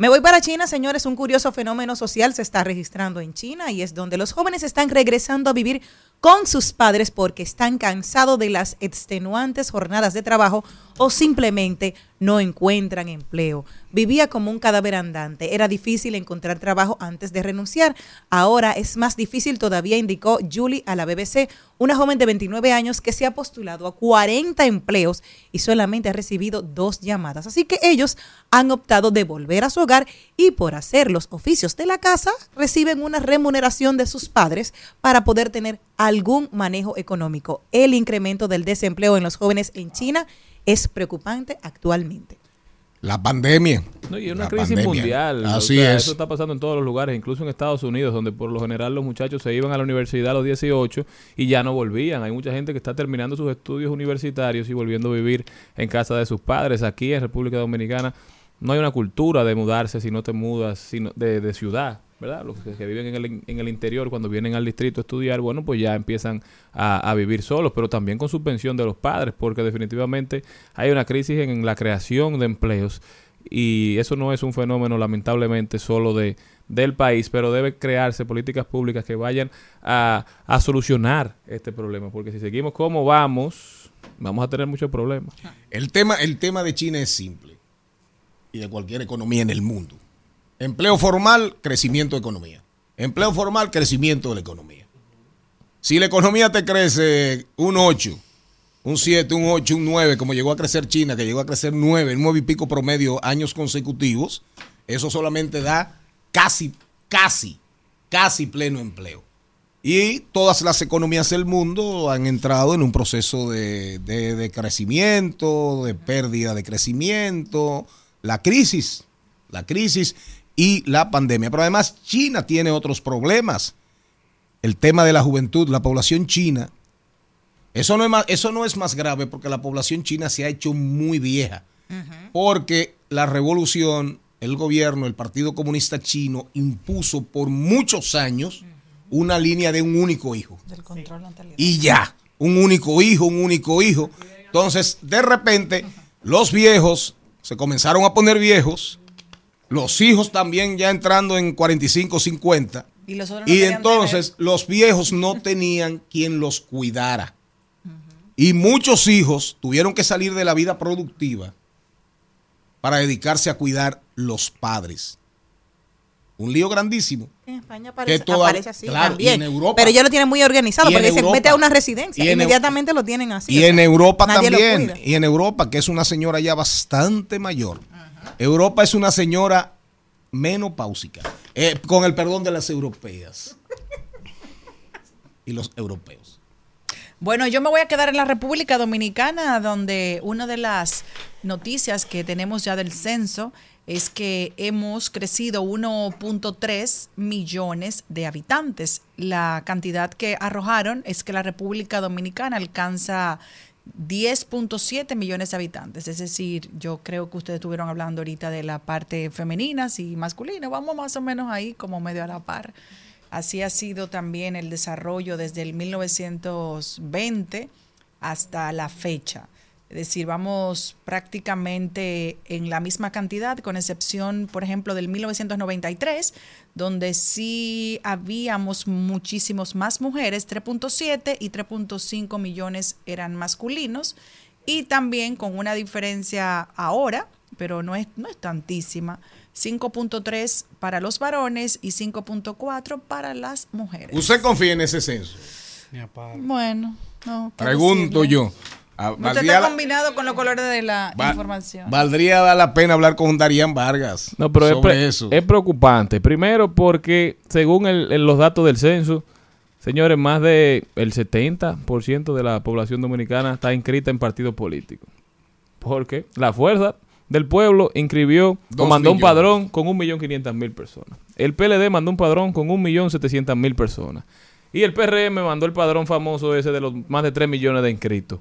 Me voy para China, señores. Un curioso fenómeno social se está registrando en China y es donde los jóvenes están regresando a vivir con sus padres porque están cansados de las extenuantes jornadas de trabajo o simplemente no encuentran empleo. Vivía como un cadáver andante. Era difícil encontrar trabajo antes de renunciar. Ahora es más difícil todavía, indicó Julie a la BBC, una joven de 29 años que se ha postulado a 40 empleos y solamente ha recibido dos llamadas. Así que ellos han optado de volver a su hogar y por hacer los oficios de la casa reciben una remuneración de sus padres para poder tener algún manejo económico. El incremento del desempleo en los jóvenes en China es preocupante actualmente. La pandemia. No, y es una La crisis pandemia. mundial. Así O sea, es. Eso está pasando en todos los lugares, incluso en Estados Unidos, donde por lo general los muchachos se iban a la universidad a los 18 y ya no volvían. Hay mucha gente que está terminando sus estudios universitarios y volviendo a vivir en casa de sus padres. Aquí en República Dominicana no hay una cultura de mudarse si no te mudas sino de, de ciudad. ¿Verdad? Los que, viven en el, en el interior, cuando vienen al distrito a estudiar, bueno, pues ya empiezan a, a vivir solos, pero también con suspensión de los padres, porque definitivamente hay una crisis en la creación de empleos y eso no es un fenómeno lamentablemente solo de del país, pero debe crearse políticas públicas que vayan a, a solucionar este problema, porque si seguimos como vamos, vamos a tener muchos problemas. El tema, el tema de China es simple y de cualquier economía en el mundo. Empleo formal, crecimiento de economía. Empleo formal, crecimiento de la economía. Si la economía te crece un 8, un 7, un 8, un 9, como llegó a crecer China, que llegó a crecer 9, 9 y pico promedio años consecutivos, eso solamente da casi, casi, casi pleno empleo. Y todas las economías del mundo han entrado en un proceso de, de- de crecimiento, de pérdida de crecimiento, la crisis, la crisis y la pandemia. Pero además China tiene otros problemas. El tema de la juventud, la población china Eso no, es más, eso no es más grave porque la población china se ha hecho muy vieja. Porque la revolución, el gobierno, el Partido Comunista Chino impuso por muchos años una línea de un único hijo. Del control natalidad. Y ya, un único hijo, un único hijo. Entonces, de repente, los viejos se comenzaron a poner viejos, los hijos también ya entrando en 45, 50. Y los otros no Y entonces los viejos no tenían quien los cuidara. Y muchos hijos tuvieron que salir de la vida productiva para dedicarse a cuidar los padres. Un lío grandísimo. En España Que toda- aparece así claro, también. y en Europa. Pero ellos lo tienen muy organizado porque se Europa. mete a una residencia. Y en inmediatamente lo tienen así. Y sea, en Europa también. Y en Europa, que es una señora ya bastante mayor. Europa es una señora menopáusica. Eh, con el perdón de las europeas. y los europeos. Bueno, yo me voy a quedar en la República Dominicana, donde una de las noticias que tenemos ya del censo es que hemos crecido 1.3 millones de habitantes. La cantidad que arrojaron es que la República Dominicana alcanza 10.7 millones de habitantes. Es decir, yo creo que ustedes estuvieron hablando ahorita de la parte femenina y masculina. Vamos más o menos ahí como medio a la par. Así ha sido también el desarrollo desde el 1920 hasta la fecha. Es decir, vamos prácticamente en la misma cantidad, con excepción, por ejemplo, del 1993, donde sí habíamos muchísimos más mujeres, 3.7 y 3.5 millones eran masculinos, y también con una diferencia ahora, pero no es, no es tantísima, 5.3 para los varones y 5.4 para las mujeres. ¿Usted confía en ese censo? Bueno, no. Pregunto decirle. yo. Ah, No te ¿Valdría, está la, combinado con los colores de la Va- información. valdría dar la pena hablar con Darían Vargas No, pero es, sobre pre- eso? es preocupante. Primero porque, según el- el- los datos del censo, señores, más del el 70% de la población dominicana está inscrita en partidos políticos. Porque la fuerza del pueblo inscribió o Dos mandó un millones. padrón con 1.500.000 personas. El PLD mandó un padrón con 1.700.000 personas. Y el PRM mandó el padrón famoso ese de los más de 3 millones de inscritos.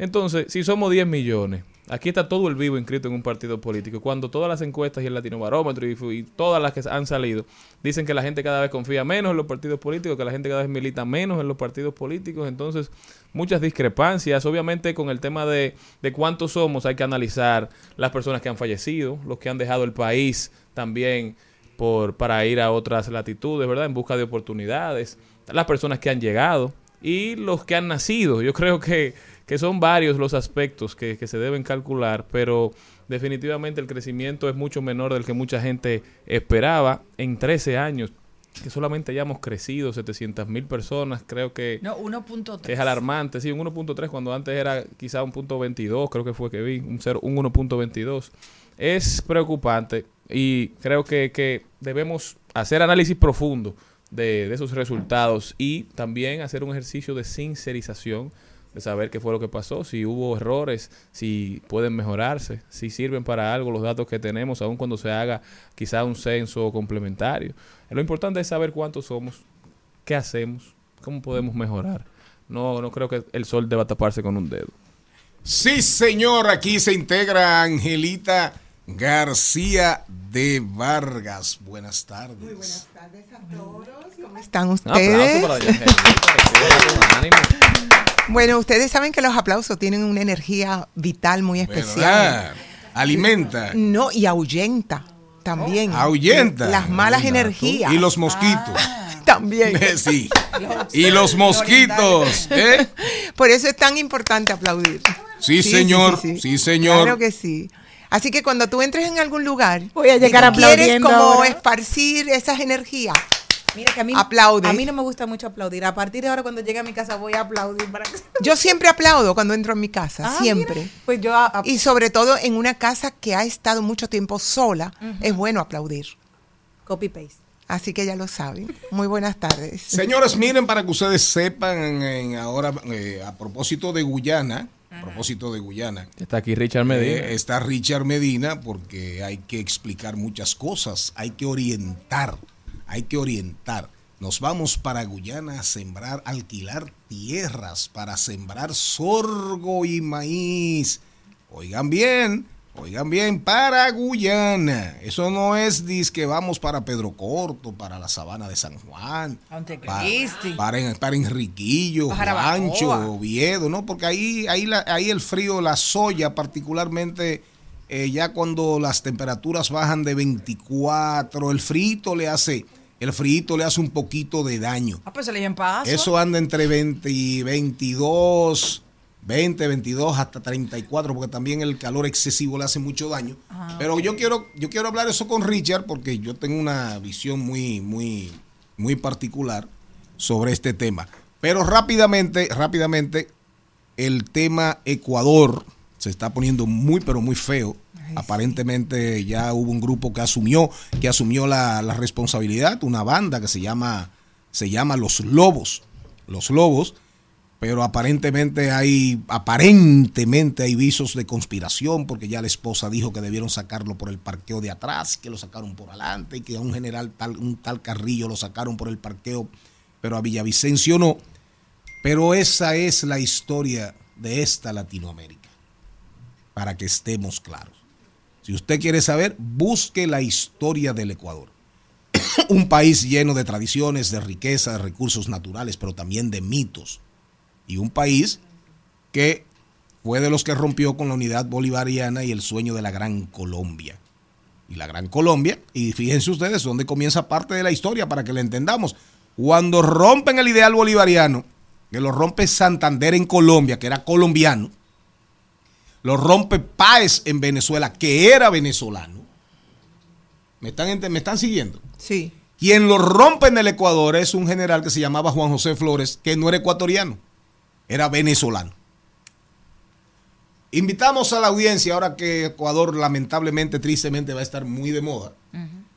Entonces, si somos 10 millones, aquí está todo el vivo inscrito en un partido político. Cuando todas las encuestas y el latino barómetro y, todas las que han salido dicen que la gente cada vez confía menos en los partidos políticos, que la gente cada vez milita menos en los partidos políticos. Entonces, muchas discrepancias. Obviamente, con el tema de, de cuántos somos, hay que analizar las personas que han fallecido, los que han dejado el país también por, para ir a otras latitudes, ¿verdad? En busca de oportunidades, las personas que han llegado y los que han nacido. Yo creo que, que son varios los aspectos que, que se deben calcular, pero definitivamente el crecimiento es mucho menor del que mucha gente esperaba en 13 años. Que solamente hayamos crecido 700 mil personas, creo que, No, 1.3. que es alarmante. Sí, un 1.3 cuando antes era quizá un punto 22, creo que fue que vi, un, cero- un 1.22. Es preocupante y creo que, que debemos hacer análisis profundo de, de esos resultados y también hacer un ejercicio de sincerización, de saber qué fue lo que pasó, si hubo errores, si pueden mejorarse, si sirven para algo los datos que tenemos, aun cuando se haga quizá un censo complementario. Lo importante es saber cuántos somos, qué hacemos, cómo podemos mejorar. No, no creo que el sol deba taparse con un dedo. Sí, señor, aquí se integra Angelita García de Vargas. Buenas tardes. Muy buenas tardes a todos. ¿Cómo están Un ustedes? aplauso para doña Angelita, que siga con ánimo. Bueno, ustedes saben que los aplausos tienen una energía vital muy especial. ¿Verdad? Alimenta. No, y ahuyenta también. Ahuyenta. Las malas energías. Y los mosquitos. También. sí. Y los mosquitos. ¿eh? Por eso es tan importante aplaudir. Sí, señor. Sí, señor. Claro que sí. Así que cuando tú entres en algún lugar Voy a llegar y tú quieres como ahora. esparcir esas energías, Mira que a mí, Aplaude. a mí no me gusta mucho aplaudir. A partir de ahora, cuando llegue a mi casa, voy a aplaudir. Para que... yo siempre aplaudo cuando entro en mi casa, Ah, siempre. mira. Pues yo. a- Y sobre todo en una casa que ha estado mucho tiempo sola, es bueno aplaudir. Copy paste. Así que ya lo saben. Muy buenas tardes. Señores, miren para que ustedes sepan en- ahora eh, a propósito de Guyana, a propósito de Guyana. Está aquí Richard Medina. eh, está Richard Medina porque hay que explicar muchas cosas, hay que orientar, hay que orientar. Nos vamos para Guyana a sembrar, alquilar tierras para sembrar sorgo y maíz. Oigan bien, oigan bien, para Guyana. Eso no es que vamos para Pedro Corto, para la sabana de San Juan, para, para, para Enriquillo, Para. Rancho, Oviedo, ¿no? Porque ahí, ahí, la- ahí el frío, la soya particularmente, eh, ya cuando las temperaturas bajan de 24, el frito le hace, el frito le hace un poquito de daño. Ah, pues se le en paso. Eso anda entre 20 y 22, 20, 22 hasta 34, porque también el calor excesivo le hace mucho daño. Ah, Pero yo quiero, yo quiero hablar eso con Richard porque yo tengo una visión muy, muy, muy particular sobre este tema. Pero rápidamente, rápidamente, el tema Ecuador se está poniendo muy, pero muy feo. Aparentemente ya hubo un grupo que asumió, que asumió la, la responsabilidad, una banda que se llama, se llama Los Lobos. Los Lobos pero aparentemente hay aparentemente hay visos de conspiración porque ya la esposa dijo que debieron sacarlo por el parqueo de atrás, que lo sacaron por adelante y que a un general tal un tal Carrillo lo sacaron por el parqueo, pero a Villavicencio no. Pero esa es la historia de esta Latinoamérica. Para que estemos claros. Si usted quiere saber, busque la historia del Ecuador. un país lleno de tradiciones, de riqueza, de recursos naturales, pero también de mitos y un país que fue de los que rompió con la unidad bolivariana y el sueño de la Gran Colombia. Y la Gran Colombia, y fíjense ustedes dónde comienza parte de la historia para que la entendamos. Cuando rompen el ideal bolivariano, que lo rompe Santander en Colombia, que era colombiano, lo rompe Páez en Venezuela, que era venezolano. ¿Me están, me están siguiendo? Sí. Quien lo rompe en el Ecuador es un general que se llamaba Juan José Flores, que no era ecuatoriano, era venezolano. Invitamos a la audiencia, ahora que Ecuador lamentablemente, tristemente va a estar muy de moda,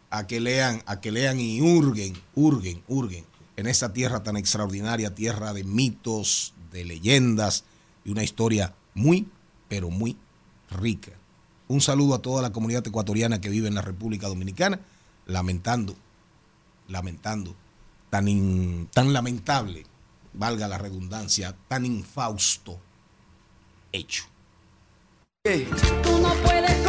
a que lean, a que lean y hurguen, hurguen, hurguen en esta tierra tan extraordinaria, tierra de mitos, de leyendas y una historia muy, pero muy rica. Un saludo a toda la comunidad ecuatoriana que vive en la República Dominicana, lamentando, lamentando, tan, tan lamentable, valga la redundancia, tan infausto hecho. Tú no puedes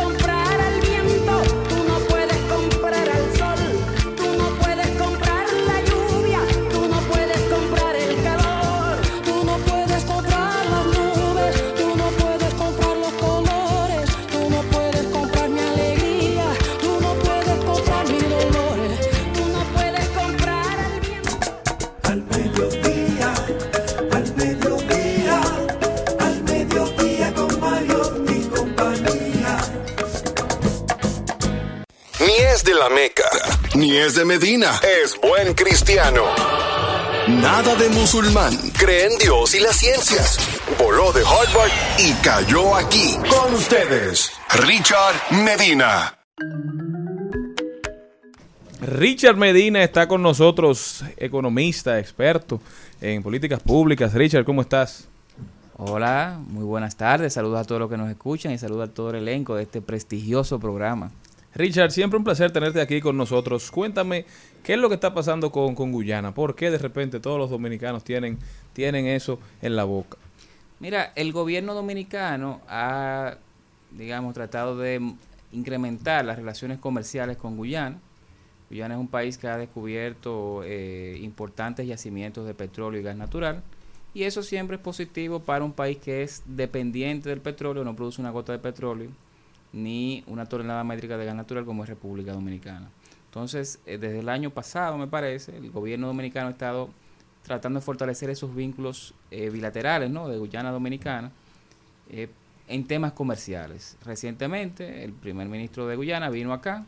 ni es de Medina. Es buen cristiano. Nada de musulmán. Cree en Dios y las ciencias. Voló de Harvard y cayó aquí. Con ustedes, Richard Medina. Richard Medina está con nosotros, economista, experto en políticas públicas. Richard, ¿cómo estás? Hola, muy buenas tardes. Saludos a todos los que nos escuchan y saludos a todo el elenco de este prestigioso programa. Richard, siempre un placer tenerte aquí con nosotros. Cuéntame, ¿qué es lo que está pasando con, con Guyana? ¿Por qué de repente todos los dominicanos tienen, tienen eso en la boca? Mira, el gobierno dominicano ha, digamos, tratado de incrementar las relaciones comerciales con Guyana. Guyana es un país que ha descubierto eh, importantes yacimientos de petróleo y gas natural. Y eso siempre es positivo para un país que es dependiente del petróleo, no produce una gota de petróleo, ni una tonelada métrica de gas natural como es República Dominicana. Entonces, eh, desde el año pasado, me parece, el gobierno dominicano ha estado tratando de fortalecer esos vínculos eh, bilaterales ¿no? de Guyana Dominicana eh, en temas comerciales. Recientemente, el primer ministro de Guyana vino acá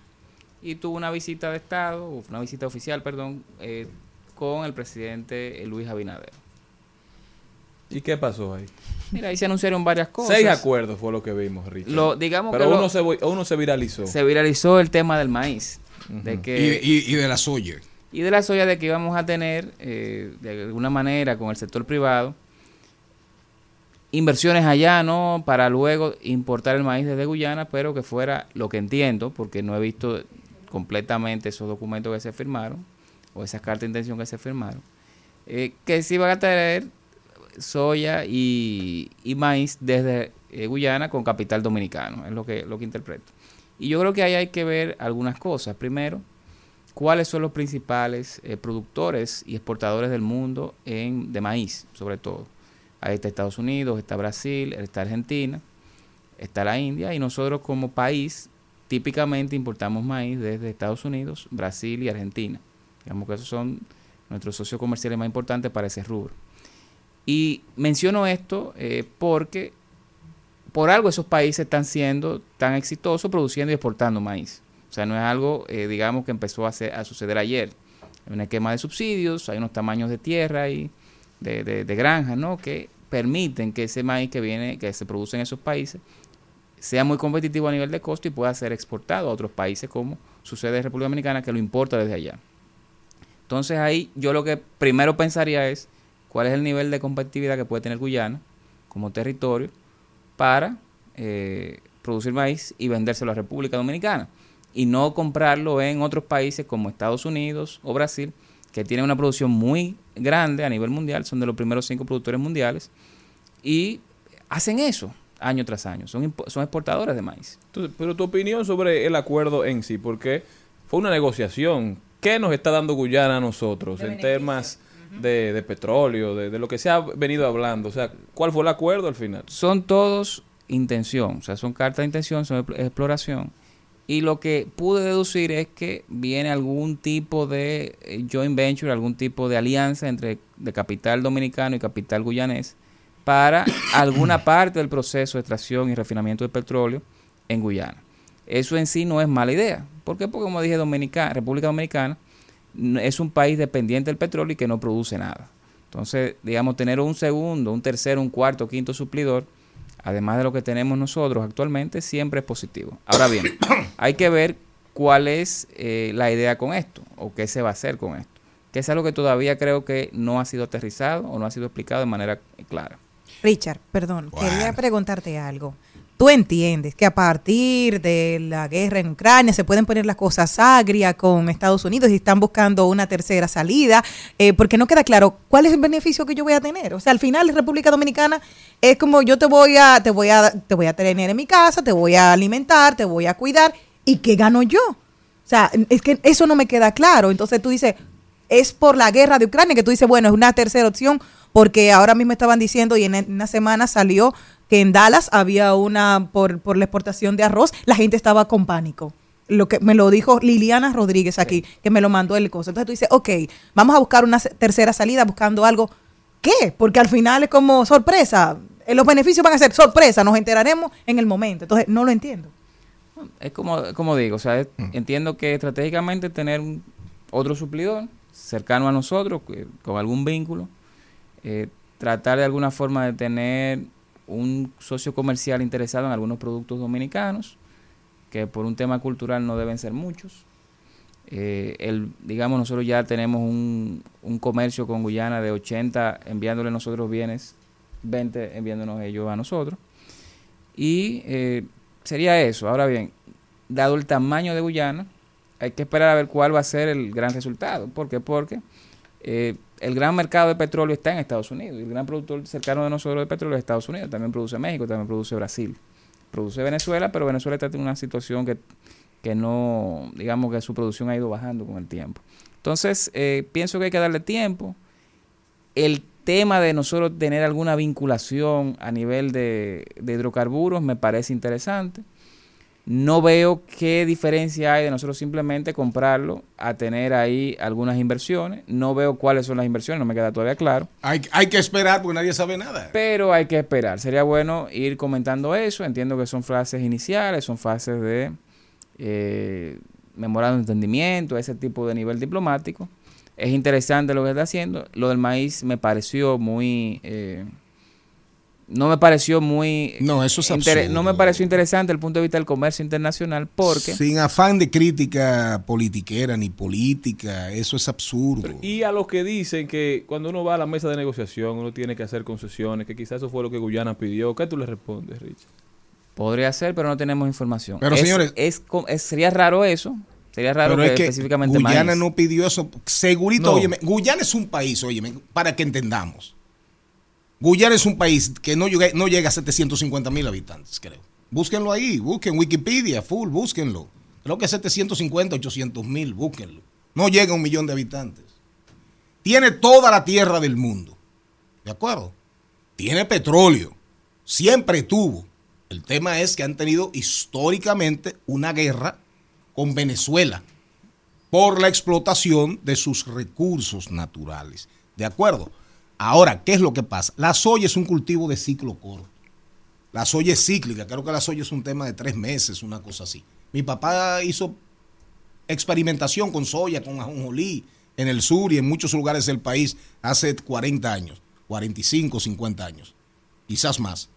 y tuvo una visita de Estado, una visita oficial, perdón, con el presidente Luis Abinader. ¿Y qué pasó ahí? Mira, ahí se anunciaron varias cosas. Seis acuerdos fue lo que vimos, Richard. Lo- digamos Pero que lo- uno, se, uno se viralizó. Se viralizó el tema del maíz. de que, Y, y- y de la soya. y de la soya de que íbamos a tener, eh, de alguna manera, con el sector privado, inversiones allá, ¿no? Para luego importar el maíz desde Guyana, pero que fuera lo que entiendo, porque no he visto completamente esos documentos que se firmaron, o esas cartas de intención que se firmaron, eh, que sí van a traer soya y, y maíz desde eh, Guyana con capital dominicano, es lo que, lo que interpreto. Y yo creo que ahí hay que ver algunas cosas. Primero, cuáles son los principales eh, productores y exportadores del mundo en, de maíz, sobre todo. Ahí está Estados Unidos, está Brasil, está Argentina, está la India y nosotros como país típicamente importamos maíz desde Estados Unidos, Brasil y Argentina. Digamos que esos son nuestros socios comerciales más importantes para ese rubro. Y menciono esto eh, porque por algo esos países están siendo tan exitosos produciendo y exportando maíz. O sea, no es algo, eh, digamos, que empezó a, hacer- a suceder ayer. Hay una quema de subsidios, hay unos tamaños de tierra y de, de, de granjas, ¿no? Que permiten que ese maíz que viene, que se produce en esos países, sea muy competitivo a nivel de costo y pueda ser exportado a otros países como sucede en República Dominicana, que lo importa desde allá. Entonces ahí yo lo que primero pensaría es cuál es el nivel de competitividad que puede tener Guyana como territorio para eh, producir maíz y vendérselo a República Dominicana y no comprarlo en otros países como Estados Unidos o Brasil que tienen una producción muy grande a nivel mundial, son de los primeros cinco productores mundiales y hacen eso año tras año, son, son exportadores de maíz. Entonces, pero tu opinión sobre el acuerdo en sí, porque fue una negociación. ¿Qué nos está dando Guyana a nosotros en temas de, de petróleo, de, de lo que se ha venido hablando? O sea, ¿cuál fue el acuerdo al final? son todos intención, o sea, son cartas de intención, son expl- exploración. Y lo que pude deducir es que viene algún tipo de eh, joint venture, algún tipo de alianza entre de capital dominicano y capital guyanés para alguna parte del proceso de extracción y refinamiento de petróleo en Guyana. Eso en sí no es mala idea. ¿Por qué? Porque como dije, República Dominicana es un país dependiente del petróleo y que no produce nada. Entonces, digamos, tener un segundo, un tercero, un cuarto, quinto suplidor, además de lo que tenemos nosotros actualmente, siempre es positivo. Ahora bien, hay que ver cuál es eh, la idea con esto o qué se va a hacer con esto. Que es algo que todavía creo que no ha sido aterrizado o no ha sido explicado de manera clara. Richard, perdón, quería preguntarte algo. Tú entiendes que a partir de la guerra en Ucrania se pueden poner las cosas agrias con Estados Unidos y están buscando una tercera salida, eh, porque no queda claro cuál es el beneficio que yo voy a tener. O sea, al final República Dominicana es como yo te voy a, te voy a, te voy a tener en mi casa, te voy a alimentar, te voy a cuidar, y qué gano yo. O sea, es que eso no me queda claro. Entonces tú dices, es por la guerra de Ucrania que tú dices, bueno, es una tercera opción, porque ahora mismo estaban diciendo y en una semana salió que en Dallas había una por, por la exportación de arroz, la gente estaba con pánico. Lo que me lo dijo Liliana Rodríguez aquí, que me lo mandó el coso. Entonces tú dices, ok, vamos a buscar una tercera salida buscando algo. ¿Qué? Porque al final es como sorpresa. Eh, Los beneficios van a ser sorpresa, nos enteraremos en el momento. Entonces no lo entiendo. Es como, como digo, o sea, es- entiendo que estratégicamente tener un- otro suplidor cercano a nosotros, que- con algún vínculo, eh, tratar de alguna forma de tener un socio comercial interesado en algunos productos dominicanos, que por un tema cultural no deben ser muchos. Eh, el, digamos, nosotros ya tenemos un, un comercio con Guyana de 80 enviándole nosotros bienes, 20 enviándonos ellos a nosotros. Y eh, sería eso. Ahora bien, dado el tamaño de Guyana, hay que esperar a ver cuál va a ser el gran resultado. ¿Por qué? Porque eh, el gran mercado de petróleo está en Estados Unidos. Y el gran productor cercano de nosotros de petróleo es Estados Unidos. También produce México, también produce Brasil. Produce Venezuela, pero Venezuela está en una situación que, que no, digamos que su producción ha ido bajando con el tiempo. Entonces, eh, pienso que hay que darle tiempo. El tema de nosotros tener alguna vinculación a nivel de, de hidrocarburos me parece interesante. No veo qué diferencia hay de nosotros simplemente comprarlo a tener ahí algunas inversiones. No veo cuáles son las inversiones, no me queda todavía claro. Hay, hay que esperar porque nadie sabe nada. Pero hay que esperar. Sería bueno ir comentando eso. Entiendo que son frases iniciales, son fases de eh, memorando de entendimiento, ese tipo de nivel diplomático. Es interesante lo que está haciendo. Lo del maíz me pareció muy... eh, no me pareció muy... No, eso es absurdo. No me pareció interesante el punto de vista del comercio internacional porque... Sin afán de crítica politiquera ni política, eso es absurdo. Y a los que dicen que cuando uno va a la mesa de negociación uno tiene que hacer concesiones, que quizás eso fue lo que Guyana pidió. ¿Qué tú le respondes, Rich? Podría ser, pero no tenemos información. Pero, Es- señores- es sería raro eso. Sería raro Pero que, es que específicamente Guyana maíz. no pidió eso. Segurito, No. óyeme, Guyana es un país, óyeme, para que entendamos. Guyana es un país que no llega, no llega a 750 mil habitantes, creo. Búsquenlo ahí, busquen Wikipedia, full, búsquenlo. Creo que 750, 800 mil, búsquenlo. No llega a un millón de habitantes. Tiene toda la tierra del mundo. ¿De acuerdo? Tiene petróleo. Siempre tuvo. El tema es que han tenido históricamente una guerra con Venezuela por la explotación de sus recursos naturales. ¿De acuerdo? Ahora, ¿qué es lo que pasa? La soya es un cultivo de ciclo corto. La soya es cíclica. Creo que la soya es un tema de tres meses, una cosa así. Mi papá hizo experimentación con soya, con ajonjolí en el sur y en muchos lugares del país hace 40 años, 45, 50 años, quizás más.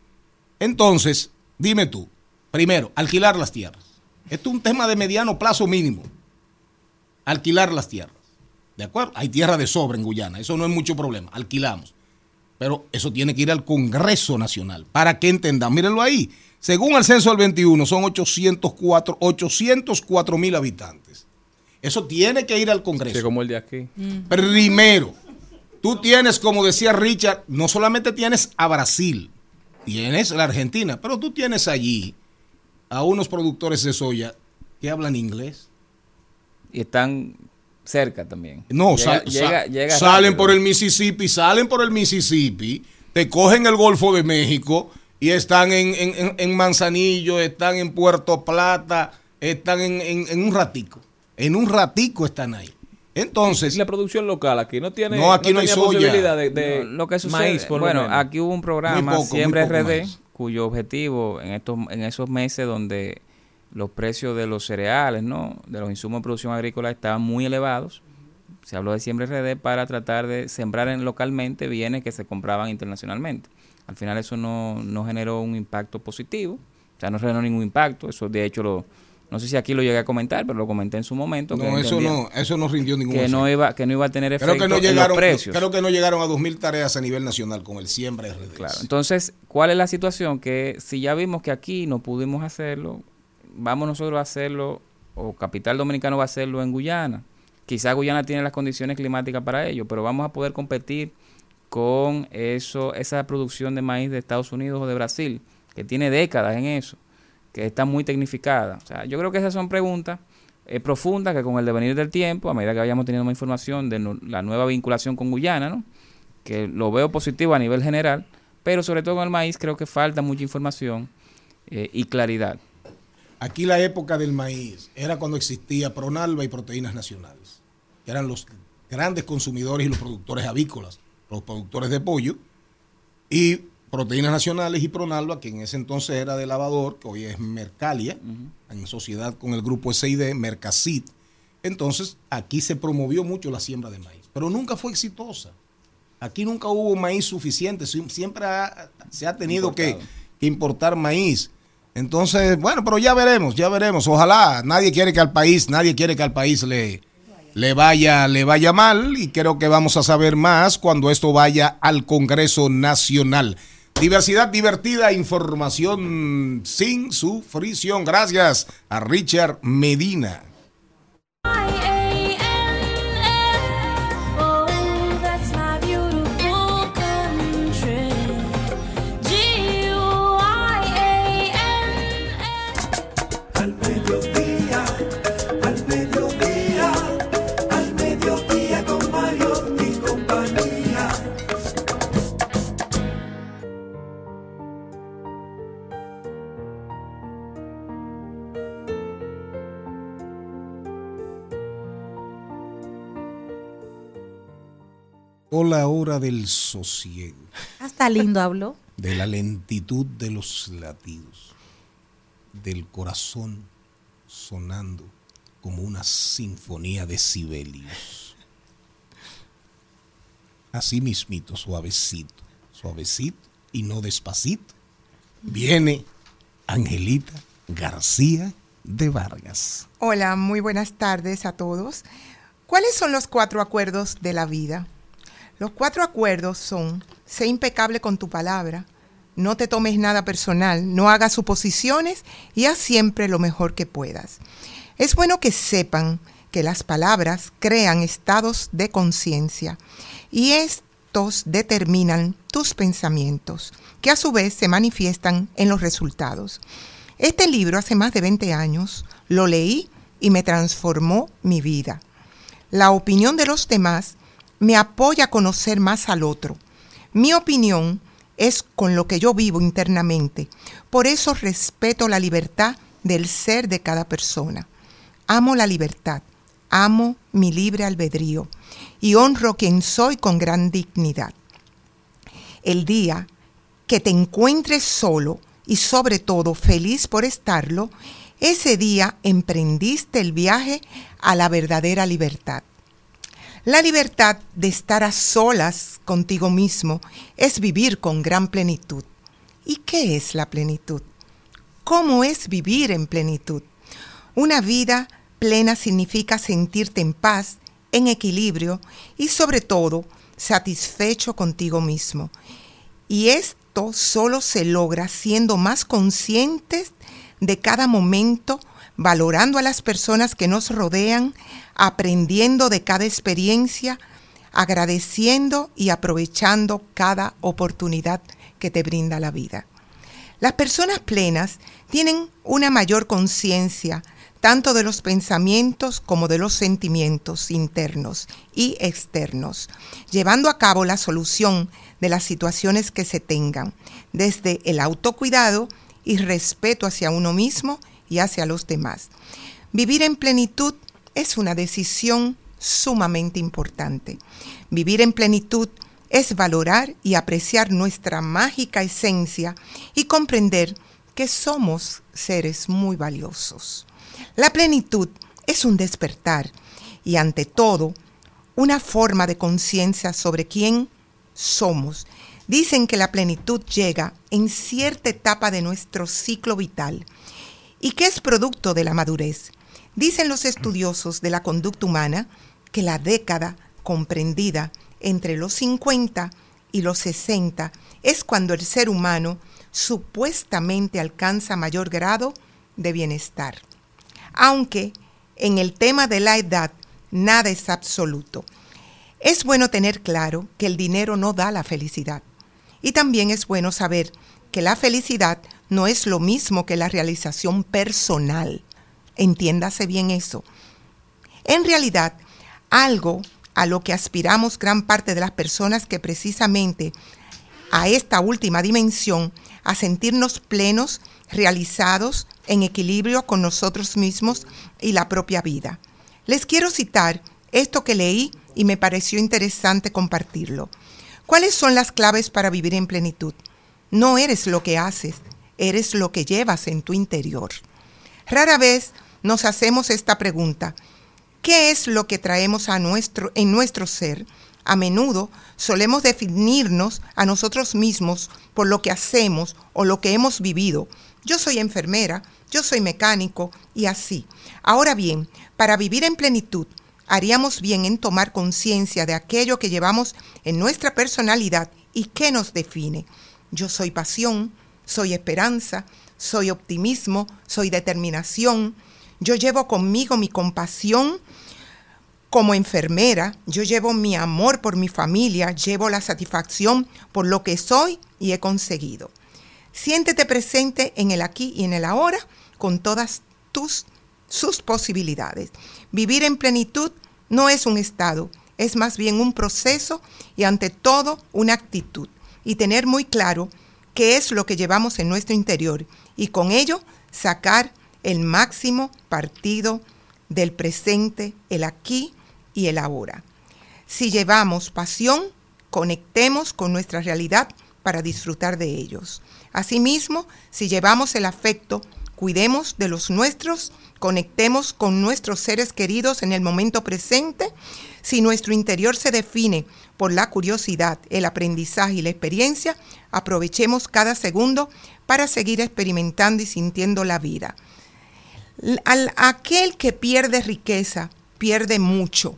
Entonces, dime tú, primero, alquilar las tierras. Esto es un tema de mediano plazo mínimo. Alquilar las tierras. ¿De acuerdo? Hay tierra de sobra en Guyana, eso no es mucho problema, alquilamos. Pero eso tiene que ir al Congreso Nacional para que entendamos. Mírenlo ahí. Según el censo del 21, son 804 804 mil habitantes. Eso tiene que ir al Congreso. Sí, como el de aquí. Primero, tú tienes, como decía Richard, no solamente tienes a Brasil, tienes la Argentina, pero tú tienes allí a unos productores de soya que hablan inglés. Y están cerca también. No, Llega- sal- llega- sal- llega salen rápido. por el Mississippi, salen por el Mississippi, te cogen el Golfo de México y están en, en- en- Manzanillo, están en Puerto Plata, están en, en- en un ratico. En un ratico están ahí. Entonces. La producción local aquí no tiene. No, aquí no hay soya. de, de No, lo que sucede, maíz, por bueno, menos. aquí hubo un programa, poco, poco RD, maíz. cuyo objetivo en estos en esos meses donde los precios de los cereales, ¿no? de los insumos de producción agrícola estaban muy elevados, se habló de Siembra RD para tratar de sembrar en, localmente bienes que se compraban internacionalmente. Al final eso no, no generó un impacto positivo, o sea, no generó ningún impacto, eso de hecho lo no sé si aquí lo llegué a comentar, pero lo comenté en su momento. que No, eso no, eso no rindió ningún que no iba que no iba a tener efecto Creo que no en llegaron, los precios. creo que no llegaron a 2.000 tareas a nivel nacional con el Siembra RD. Claro. Entonces, ¿cuál es la situación? Que si ya vimos que aquí no pudimos hacerlo, vamos nosotros a hacerlo, o Capital Dominicano va a hacerlo en Guyana. Quizás Guyana tiene las condiciones climáticas para ello, pero vamos a poder competir con eso, esa producción de maíz de Estados Unidos o de Brasil, que tiene décadas en eso, que está muy tecnificada. O sea, yo creo que esas son preguntas eh, profundas que con el devenir del tiempo, a medida que vayamos teniendo más información de la nueva vinculación con Guyana, ¿no? que lo veo positivo a nivel general, pero sobre todo con el maíz creo que falta mucha información eh, y claridad. Aquí la época del maíz era cuando existía Pronalba y Proteínas Nacionales, que eran los grandes consumidores y los productores avícolas, los productores de pollo, y Proteínas Nacionales y Pronalba, que en ese entonces era de lavador, que hoy es Mercalia, en sociedad con el grupo SID, Mercasit. Entonces, aquí se promovió mucho la siembra de maíz, pero nunca fue exitosa. Aquí nunca hubo maíz suficiente, sie- siempre ha- se ha tenido que, que importar maíz. Entonces, bueno, pero ya veremos, ya veremos. Ojalá, nadie quiere que al país, nadie quiere que al país le, le vaya, le vaya mal, y creo que vamos a saber más cuando esto vaya al Congreso Nacional. Diversidad divertida, información sin sufrición. Gracias a Richard Medina. O la hora del sosiego, Hasta lindo habló. de la lentitud de los latidos, del corazón sonando como una sinfonía de sibelius. Así mismito, suavecito, suavecito y no despacito. Viene Angelita García de Vargas. Hola, muy buenas tardes a todos. ¿Cuáles son los cuatro acuerdos de la vida? Los cuatro acuerdos son, sé impecable con tu palabra, no te tomes nada personal, no hagas suposiciones y haz siempre lo mejor que puedas. Es bueno que sepan que las palabras crean estados de conciencia y estos determinan tus pensamientos, que a su vez se manifiestan en los resultados. Este libro hace más de 20 años lo leí y me transformó mi vida. La opinión de los demás me apoya a conocer más al otro. Mi opinión es con lo que yo vivo internamente. Por eso respeto la libertad del ser de cada persona. Amo la libertad, amo mi libre albedrío y honro quien soy con gran dignidad. El día que te encuentres solo y sobre todo feliz por estarlo, ese día emprendiste el viaje a la verdadera libertad. La libertad de estar a solas contigo mismo es vivir con gran plenitud. ¿Y qué es la plenitud? ¿Cómo es vivir en plenitud? Una vida plena significa sentirte en paz, en equilibrio y sobre todo satisfecho contigo mismo. Y esto solo se logra siendo más conscientes de cada momento, valorando a las personas que nos rodean, aprendiendo de cada experiencia, agradeciendo y aprovechando cada oportunidad que te brinda la vida. Las personas plenas tienen una mayor conciencia tanto de los pensamientos como de los sentimientos internos y externos, llevando a cabo la solución de las situaciones que se tengan, desde el autocuidado y respeto hacia uno mismo y hacia los demás. Vivir en plenitud es una decisión sumamente importante. Vivir en plenitud es valorar y apreciar nuestra mágica esencia y comprender que somos seres muy valiosos. La plenitud es un despertar y ante todo una forma de conciencia sobre quién somos. Dicen que la plenitud llega en cierta etapa de nuestro ciclo vital y que es producto de la madurez. Dicen los estudiosos de la conducta humana que la década comprendida entre los 50 y los 60 es cuando el ser humano supuestamente alcanza mayor grado de bienestar. Aunque en el tema de la edad nada es absoluto. Es bueno tener claro que el dinero no da la felicidad. Y también es bueno saber que la felicidad no es lo mismo que la realización personal. Entiéndase bien eso. En realidad, algo a lo que aspiramos gran parte de las personas que precisamente a esta última dimensión, a sentirnos plenos, realizados, en equilibrio con nosotros mismos y la propia vida. Les quiero citar esto que leí y me pareció interesante compartirlo. ¿Cuáles son las claves para vivir en plenitud? No eres lo que haces, eres lo que llevas en tu interior. Rara vez nos hacemos esta pregunta. ¿Qué es lo que traemos a nuestro, en nuestro ser? A menudo solemos definirnos a nosotros mismos por lo que hacemos o lo que hemos vivido. Yo soy enfermera, yo soy mecánico y así. Ahora bien, para vivir en plenitud, haríamos bien en tomar conciencia de aquello que llevamos en nuestra personalidad y que nos define. Yo soy pasión, soy esperanza, soy optimismo, soy determinación. Yo llevo conmigo mi compasión como enfermera, yo llevo mi amor por mi familia, llevo la satisfacción por lo que soy y he conseguido. Siéntete presente en el aquí y en el ahora con todas tus sus posibilidades. Vivir en plenitud no es un estado, es más bien un proceso y ante todo una actitud. Y tener muy claro qué es lo que llevamos en nuestro interior y con ello sacar el máximo partido del presente, el aquí y el ahora. Si llevamos pasión, conectemos con nuestra realidad para disfrutar de ellos. Asimismo, si llevamos el afecto, cuidemos de los nuestros, conectemos con nuestros seres queridos en el momento presente. Si nuestro interior se define por la curiosidad, el aprendizaje y la experiencia, aprovechemos cada segundo para seguir experimentando y sintiendo la vida. Al, aquel que pierde riqueza, pierde mucho.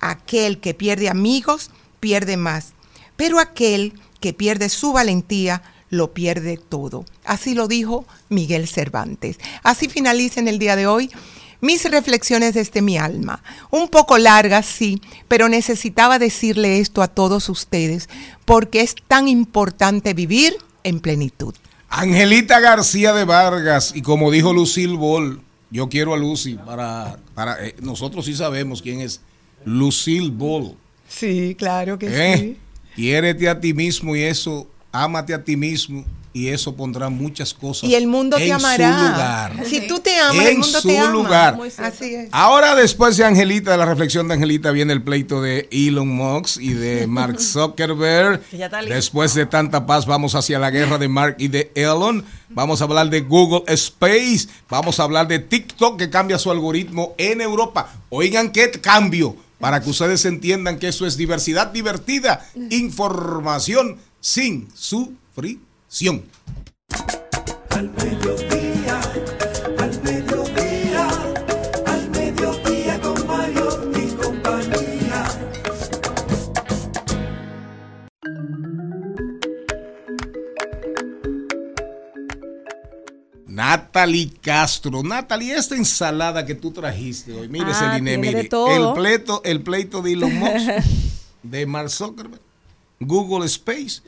Aquel que pierde amigos, pierde más. Pero aquel que pierde su valentía, lo pierde todo. Así lo dijo Miguel Cervantes. Así finaliza en el día de hoy mis reflexiones desde mi alma. Un poco largas, sí, pero necesitaba decirle esto a todos ustedes porque es tan importante vivir en plenitud. Angelita García de Vargas, y como dijo Lucille Ball, yo quiero a Lucy para, para eh, nosotros sí sabemos quién es Lucille Ball. Sí, claro que ¿eh? sí. Quiérete a ti mismo y eso, ámate a ti mismo y eso pondrá muchas cosas Y el mundo en te amará. su lugar. Si tú En el mundo su te ama. lugar. Así es. Ahora, después de Angelita, de la reflexión de Angelita, viene el pleito de Elon Musk y de Mark Zuckerberg. Después de tanta paz, vamos hacia la guerra de Mark y de Elon. Vamos a hablar de Google Space. Vamos a hablar de TikTok que cambia su algoritmo en Europa. Oigan qué cambio para que ustedes entiendan que eso es diversidad divertida, información sin sufrición. Al mediodía, Natalie Castro. Natalie, esta ensalada que tú trajiste hoy, mire, Ah, Celine, mire, de todo. el pleito, el pleito de Elon Musk, de Mark Zuckerberg, Google Space.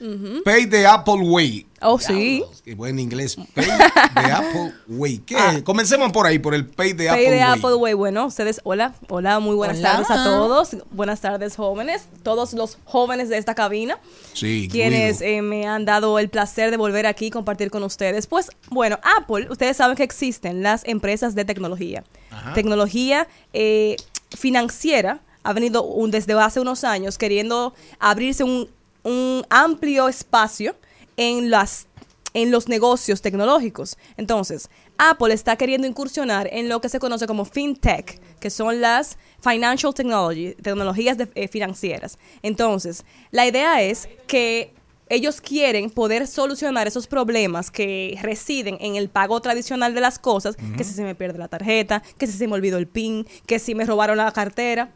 Pay the Apple Way. Oh, sí. Qué buen inglés. Pay the Apple Way. ¿Qué? Ah. Comencemos por ahí, por el Pay the Pay Apple de Way. Apple Way. Bueno, ustedes, hola, hola, muy buenas Hola. tardes a todos. Buenas tardes, jóvenes, todos los jóvenes de esta cabina, Sí, quienes eh, me han dado el placer de volver aquí y compartir con ustedes. Pues, bueno, Apple, ustedes saben que existen las empresas de tecnología. Ajá. Tecnología eh, financiera ha venido un- desde hace unos años queriendo abrirse un, un amplio espacio en las en los negocios tecnológicos. Entonces, Apple está queriendo incursionar en lo que se conoce como fintech, que son las financial technology, tecnologías de- eh, financieras. Entonces, la idea es que ellos quieren poder solucionar esos problemas que residen en el pago tradicional de las cosas, que si se me pierde la tarjeta, que si se me olvidó el PIN, que si me robaron la cartera.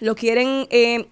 Lo quieren eh,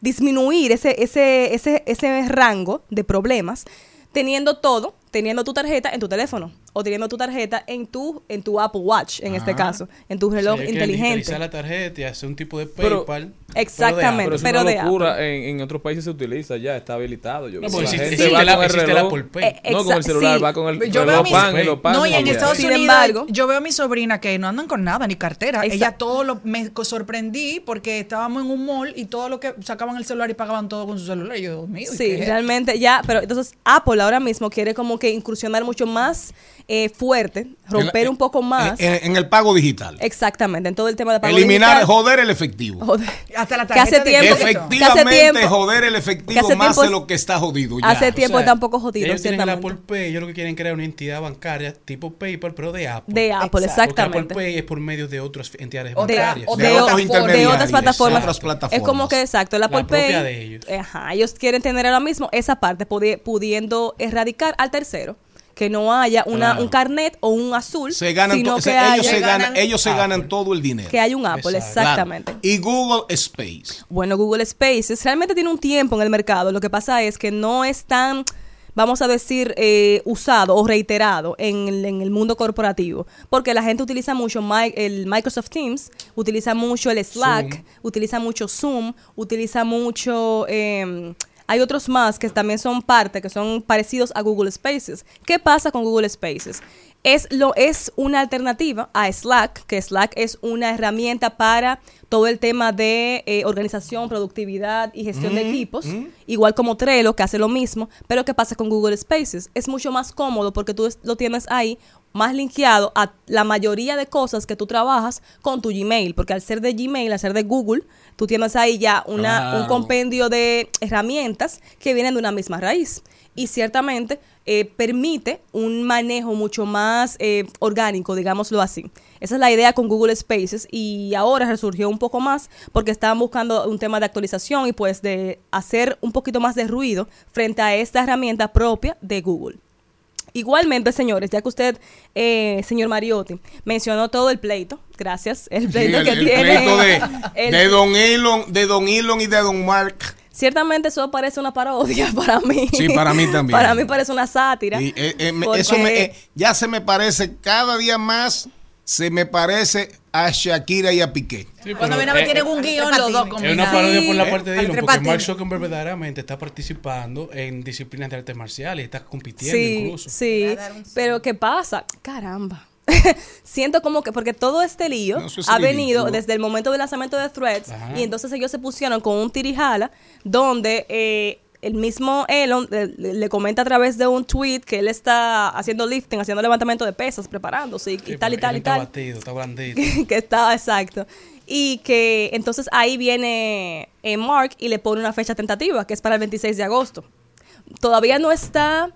disminuir ese, ese, ese, ese rango de problemas teniendo todo, teniendo tu tarjeta en tu teléfono o teniendo tu tarjeta en tu, en tu Apple Watch, en este caso, en tu reloj ellos quieren inteligente. la tarjeta y hacer un tipo de Pero- PayPal. Exactamente, Pero pero es de una locura. En, en otros países se utiliza ya, está habilitado. Yo No, que la existe- gente existe va la- con el reloj. Apple Pay. Eh, no con el celular, sí. va con el Yo veo a reloj mis- pan y lo pan. No, y en. Estados Sin Unidos embargo- yo veo a mi sobrina que no andan con nada, ni cartera. Ella todo lo me sorprendí porque estábamos en un mall y todo lo que sacaban el celular y pagaban todo con su celular. Y yo, Dios mío, ¿y Sí, realmente ya, pero entonces Apple ahora mismo quiere como que incursionar mucho más eh, fuerte, romper un poco más. En, en el pago digital. Exactamente, en todo el tema de pago Eliminar, digital. joder el efectivo. Joder. Hasta la Que hace de tiempo que- crédito. que hace Efectivamente, tiempo- joder el que efectivo hace más tiempo- de lo que está jodido. Ya. Hace tiempo está un poco jodido, Ellos tienen el. Apple Pay, ellos lo que quieren crear una entidad bancaria tipo PayPal, pero de Apple. De Apple, Porque exactamente. Apple Pay es por medio de otras entidades de, bancarias. o de, o- de otras plataformas. Otras plataformas. Es como que exacto, el Apple La Pay. de ellos. Ajá, ellos quieren tener ahora mismo esa parte pudi- pudiendo erradicar al tercero. Que no haya una, Claro. un carnet o un azul, Se ganan sino que ellos, haya- se ganan, ellos se ganan todo el dinero. que hay un Apple, Exacto. exactamente. Claro. Y Google Space. Bueno, Google Spaces realmente tiene un tiempo en el mercado. Lo que pasa es que no es tan, vamos a decir, eh, usado o reiterado en el, en el mundo corporativo. Porque la gente utiliza mucho el Microsoft Teams, utiliza mucho el Slack, Zoom. utiliza mucho Zoom, utiliza mucho... eh, hay otros más que también son parte, que son parecidos a Google Spaces. ¿Qué pasa con Google Spaces? Es, lo, es una alternativa a Slack, que Slack es una herramienta para todo el tema de eh, organización, productividad y gestión de Mm, equipos, mm. igual como Trello, que hace lo mismo, pero ¿qué pasa con Google Spaces? Es mucho más cómodo porque tú lo tienes ahí más linkeado a la mayoría de cosas que tú trabajas con tu Gmail, porque al ser de Gmail, al ser de Google, tú tienes ahí ya una, un compendio de herramientas que vienen de una misma raíz. Y ciertamente eh, permite un manejo mucho más eh, orgánico, digámoslo así. Esa es la idea con Google Spaces y ahora resurgió un poco más porque estaban buscando un tema de actualización y pues de hacer un poquito más de ruido frente a esta herramienta propia de Google. Igualmente, señores, ya que usted, eh, señor Mariotti, mencionó todo el pleito, gracias, el Sí, pleito el, que el tiene. pleito de, el- de Don Elon, de Don Elon y de Don Mark. Ciertamente eso parece una parodia para mí. Sí, para mí también. para mí parece una sátira. Y, eh, eh, porque- eso me- eh, ya se me parece cada día más se me parece a Shakira y a Piqué. Cuando viene a ver, tienen un guion los dos Es combinados. una parodia por la parte de Elon, porque patines. Mark Zuckerberg verdaderamente está participando en disciplinas de artes marciales, está compitiendo Sí, incluso. sí. Pero ¿qué pasa? Caramba. Siento como que, porque todo este lío No, es ha ridículo. venido desde el momento del lanzamiento de Threads Ajá. y entonces ellos se pusieron con un tirijala donde eh, el mismo Elon eh, le, le comenta a través de un tweet que él está haciendo lifting, haciendo levantamiento de pesas, preparándose y, y tal y tal y Está tal. batido, está blandito. que estaba exacto. Y que entonces ahí viene eh, Mark y le pone una fecha tentativa, que es para el 26 de agosto. Todavía no está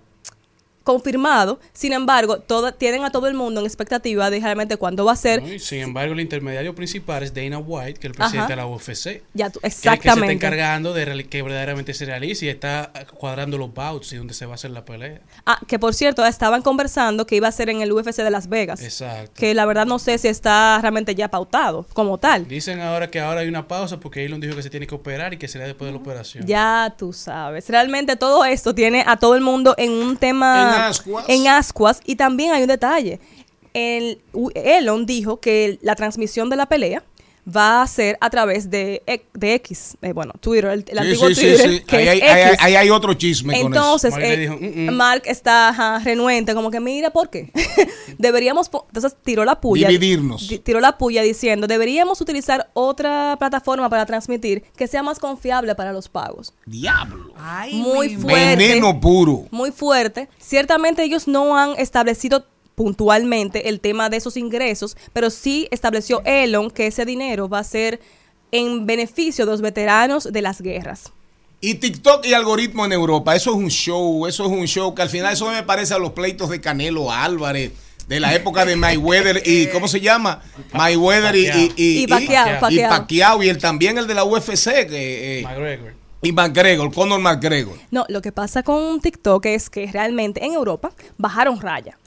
confirmado, sin embargo, todo, tienen a todo el mundo en expectativa de realmente cuándo va a ser. sin embargo, el intermediario principal es Dana White, que es el presidente Ajá. de la UFC. Ya tú- que es el que se está exactamente. encargando de que verdaderamente se realice y está cuadrando los bouts y donde se va a hacer la pelea. Ah, que por cierto, estaban conversando que iba a ser en el UFC de Las Vegas. Exacto. Que la verdad no sé si está realmente ya pautado como tal. Dicen ahora que ahora hay una pausa porque Elon dijo que se tiene que operar y que será después de la operación. Ya tú sabes. Realmente todo esto tiene a todo el mundo en un tema. En ascuas. en ascuas. Y también hay un detalle. El, Elon dijo que la transmisión de la pelea va a ser a través de, E- de X. eh, bueno, Twitter, el, el Sí, antiguo sí, Twitter. sí. que Ahí es hay- X. ahí hay otro chisme con eso. Entonces, Mark eh, dijo, "Mm, mm". Mark está ajá, renuente, como que mira, ¿por qué? deberíamos, po-". entonces tiró la puya. Dividirnos. di- Tiró la puya diciendo, deberíamos utilizar otra plataforma para transmitir que sea más confiable para los pagos. Diablo. muy fuerte. Veneno puro. Muy fuerte. Ciertamente ellos no han establecido puntualmente el tema de esos ingresos, pero sí estableció Elon que ese dinero va a ser en beneficio de los veteranos de las guerras. Y TikTok y algoritmo en Europa, eso es un show, eso es un show que al final eso me parece a los pleitos de Canelo Álvarez, de la época de Mayweather y ¿cómo se llama? Mayweather y, y, y, Y Pacquiao, y Pacquiao. Pacquiao, y el también el de la UFC que eh, McGregor. y McGregor, Conor McGregor. No, lo que pasa con TikTok es que realmente en Europa bajaron raya.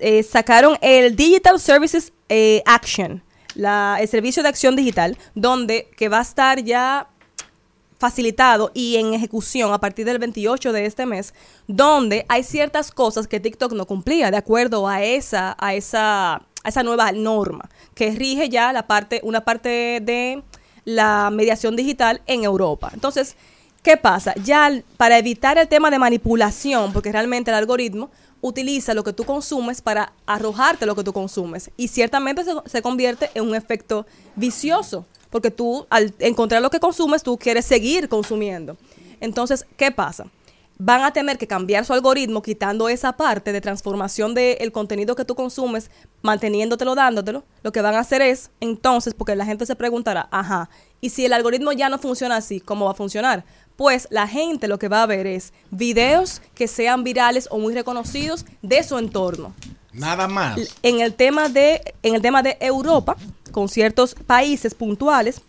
Eh, sacaron el Digital Services eh, Action, la- el servicio de acción digital, donde que va a estar ya facilitado y en ejecución a partir del 28 de este mes, donde hay ciertas cosas que TikTok no cumplía de acuerdo a esa, a esa, a esa nueva norma que rige ya la parte, una parte de la mediación digital en Europa. Entonces, ¿qué pasa? Ya para evitar el tema de manipulación, porque realmente el algoritmo utiliza lo que tú consumes para arrojarte lo que tú consumes y ciertamente se, se convierte en un efecto vicioso, porque tú al encontrar lo que consumes, tú quieres seguir consumiendo. Entonces, ¿qué pasa? Van a tener que cambiar su algoritmo quitando esa parte de transformación del contenido que tú consumes, manteniéndotelo, dándotelo. Lo que van a hacer es, entonces, porque la gente se preguntará, ajá, y si el algoritmo ya no funciona así, ¿cómo va a funcionar? Pues la gente lo que va a ver es videos que sean virales o muy reconocidos de su entorno Nada más. en el tema de en el tema de Europa con ciertos países puntuales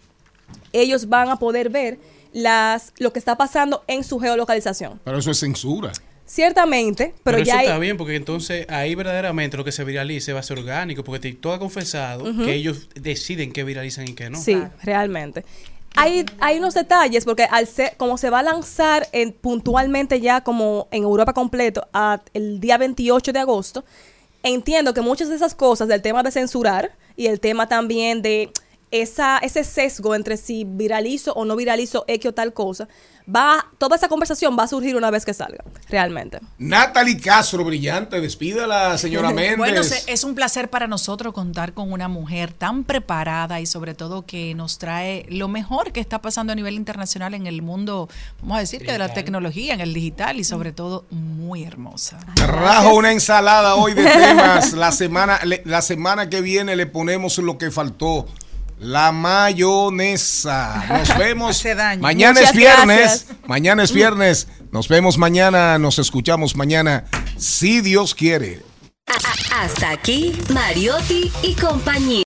ellos van a poder ver las lo que está pasando en su geolocalización Pero eso es censura. ciertamente pero, Pero, ya eso hay- está bien, porque entonces ahí verdaderamente lo que se viralice va a ser orgánico, porque TikTok ha confesado que ellos deciden qué viralizan y qué no. Sí, realmente. Hay, hay unos detalles porque al ser, como se va a lanzar en, puntualmente ya como en Europa completo a el día 28 de agosto, entiendo que muchas de esas cosas del tema de censurar y el tema también de esa, ese sesgo entre si viralizo o no viralizo X o tal cosa, va, toda esa conversación va a surgir una vez que salga, realmente. Natalie Castro, brillante, despídala, señora Méndez. Bueno, es un placer para nosotros contar con una mujer tan preparada y sobre todo que nos trae lo mejor que está pasando a nivel internacional en el mundo, vamos a decir que de la tecnología, en el digital y sobre todo muy hermosa. Trajo una ensalada hoy de temas. La semana, la semana que viene le ponemos lo que faltó. La mayonesa. Nos vemos. Mañana Muchas es viernes. gracias. Mañana es viernes. Nos vemos mañana. Nos escuchamos mañana. Si Dios quiere. Hasta aquí, Mariotti y compañía.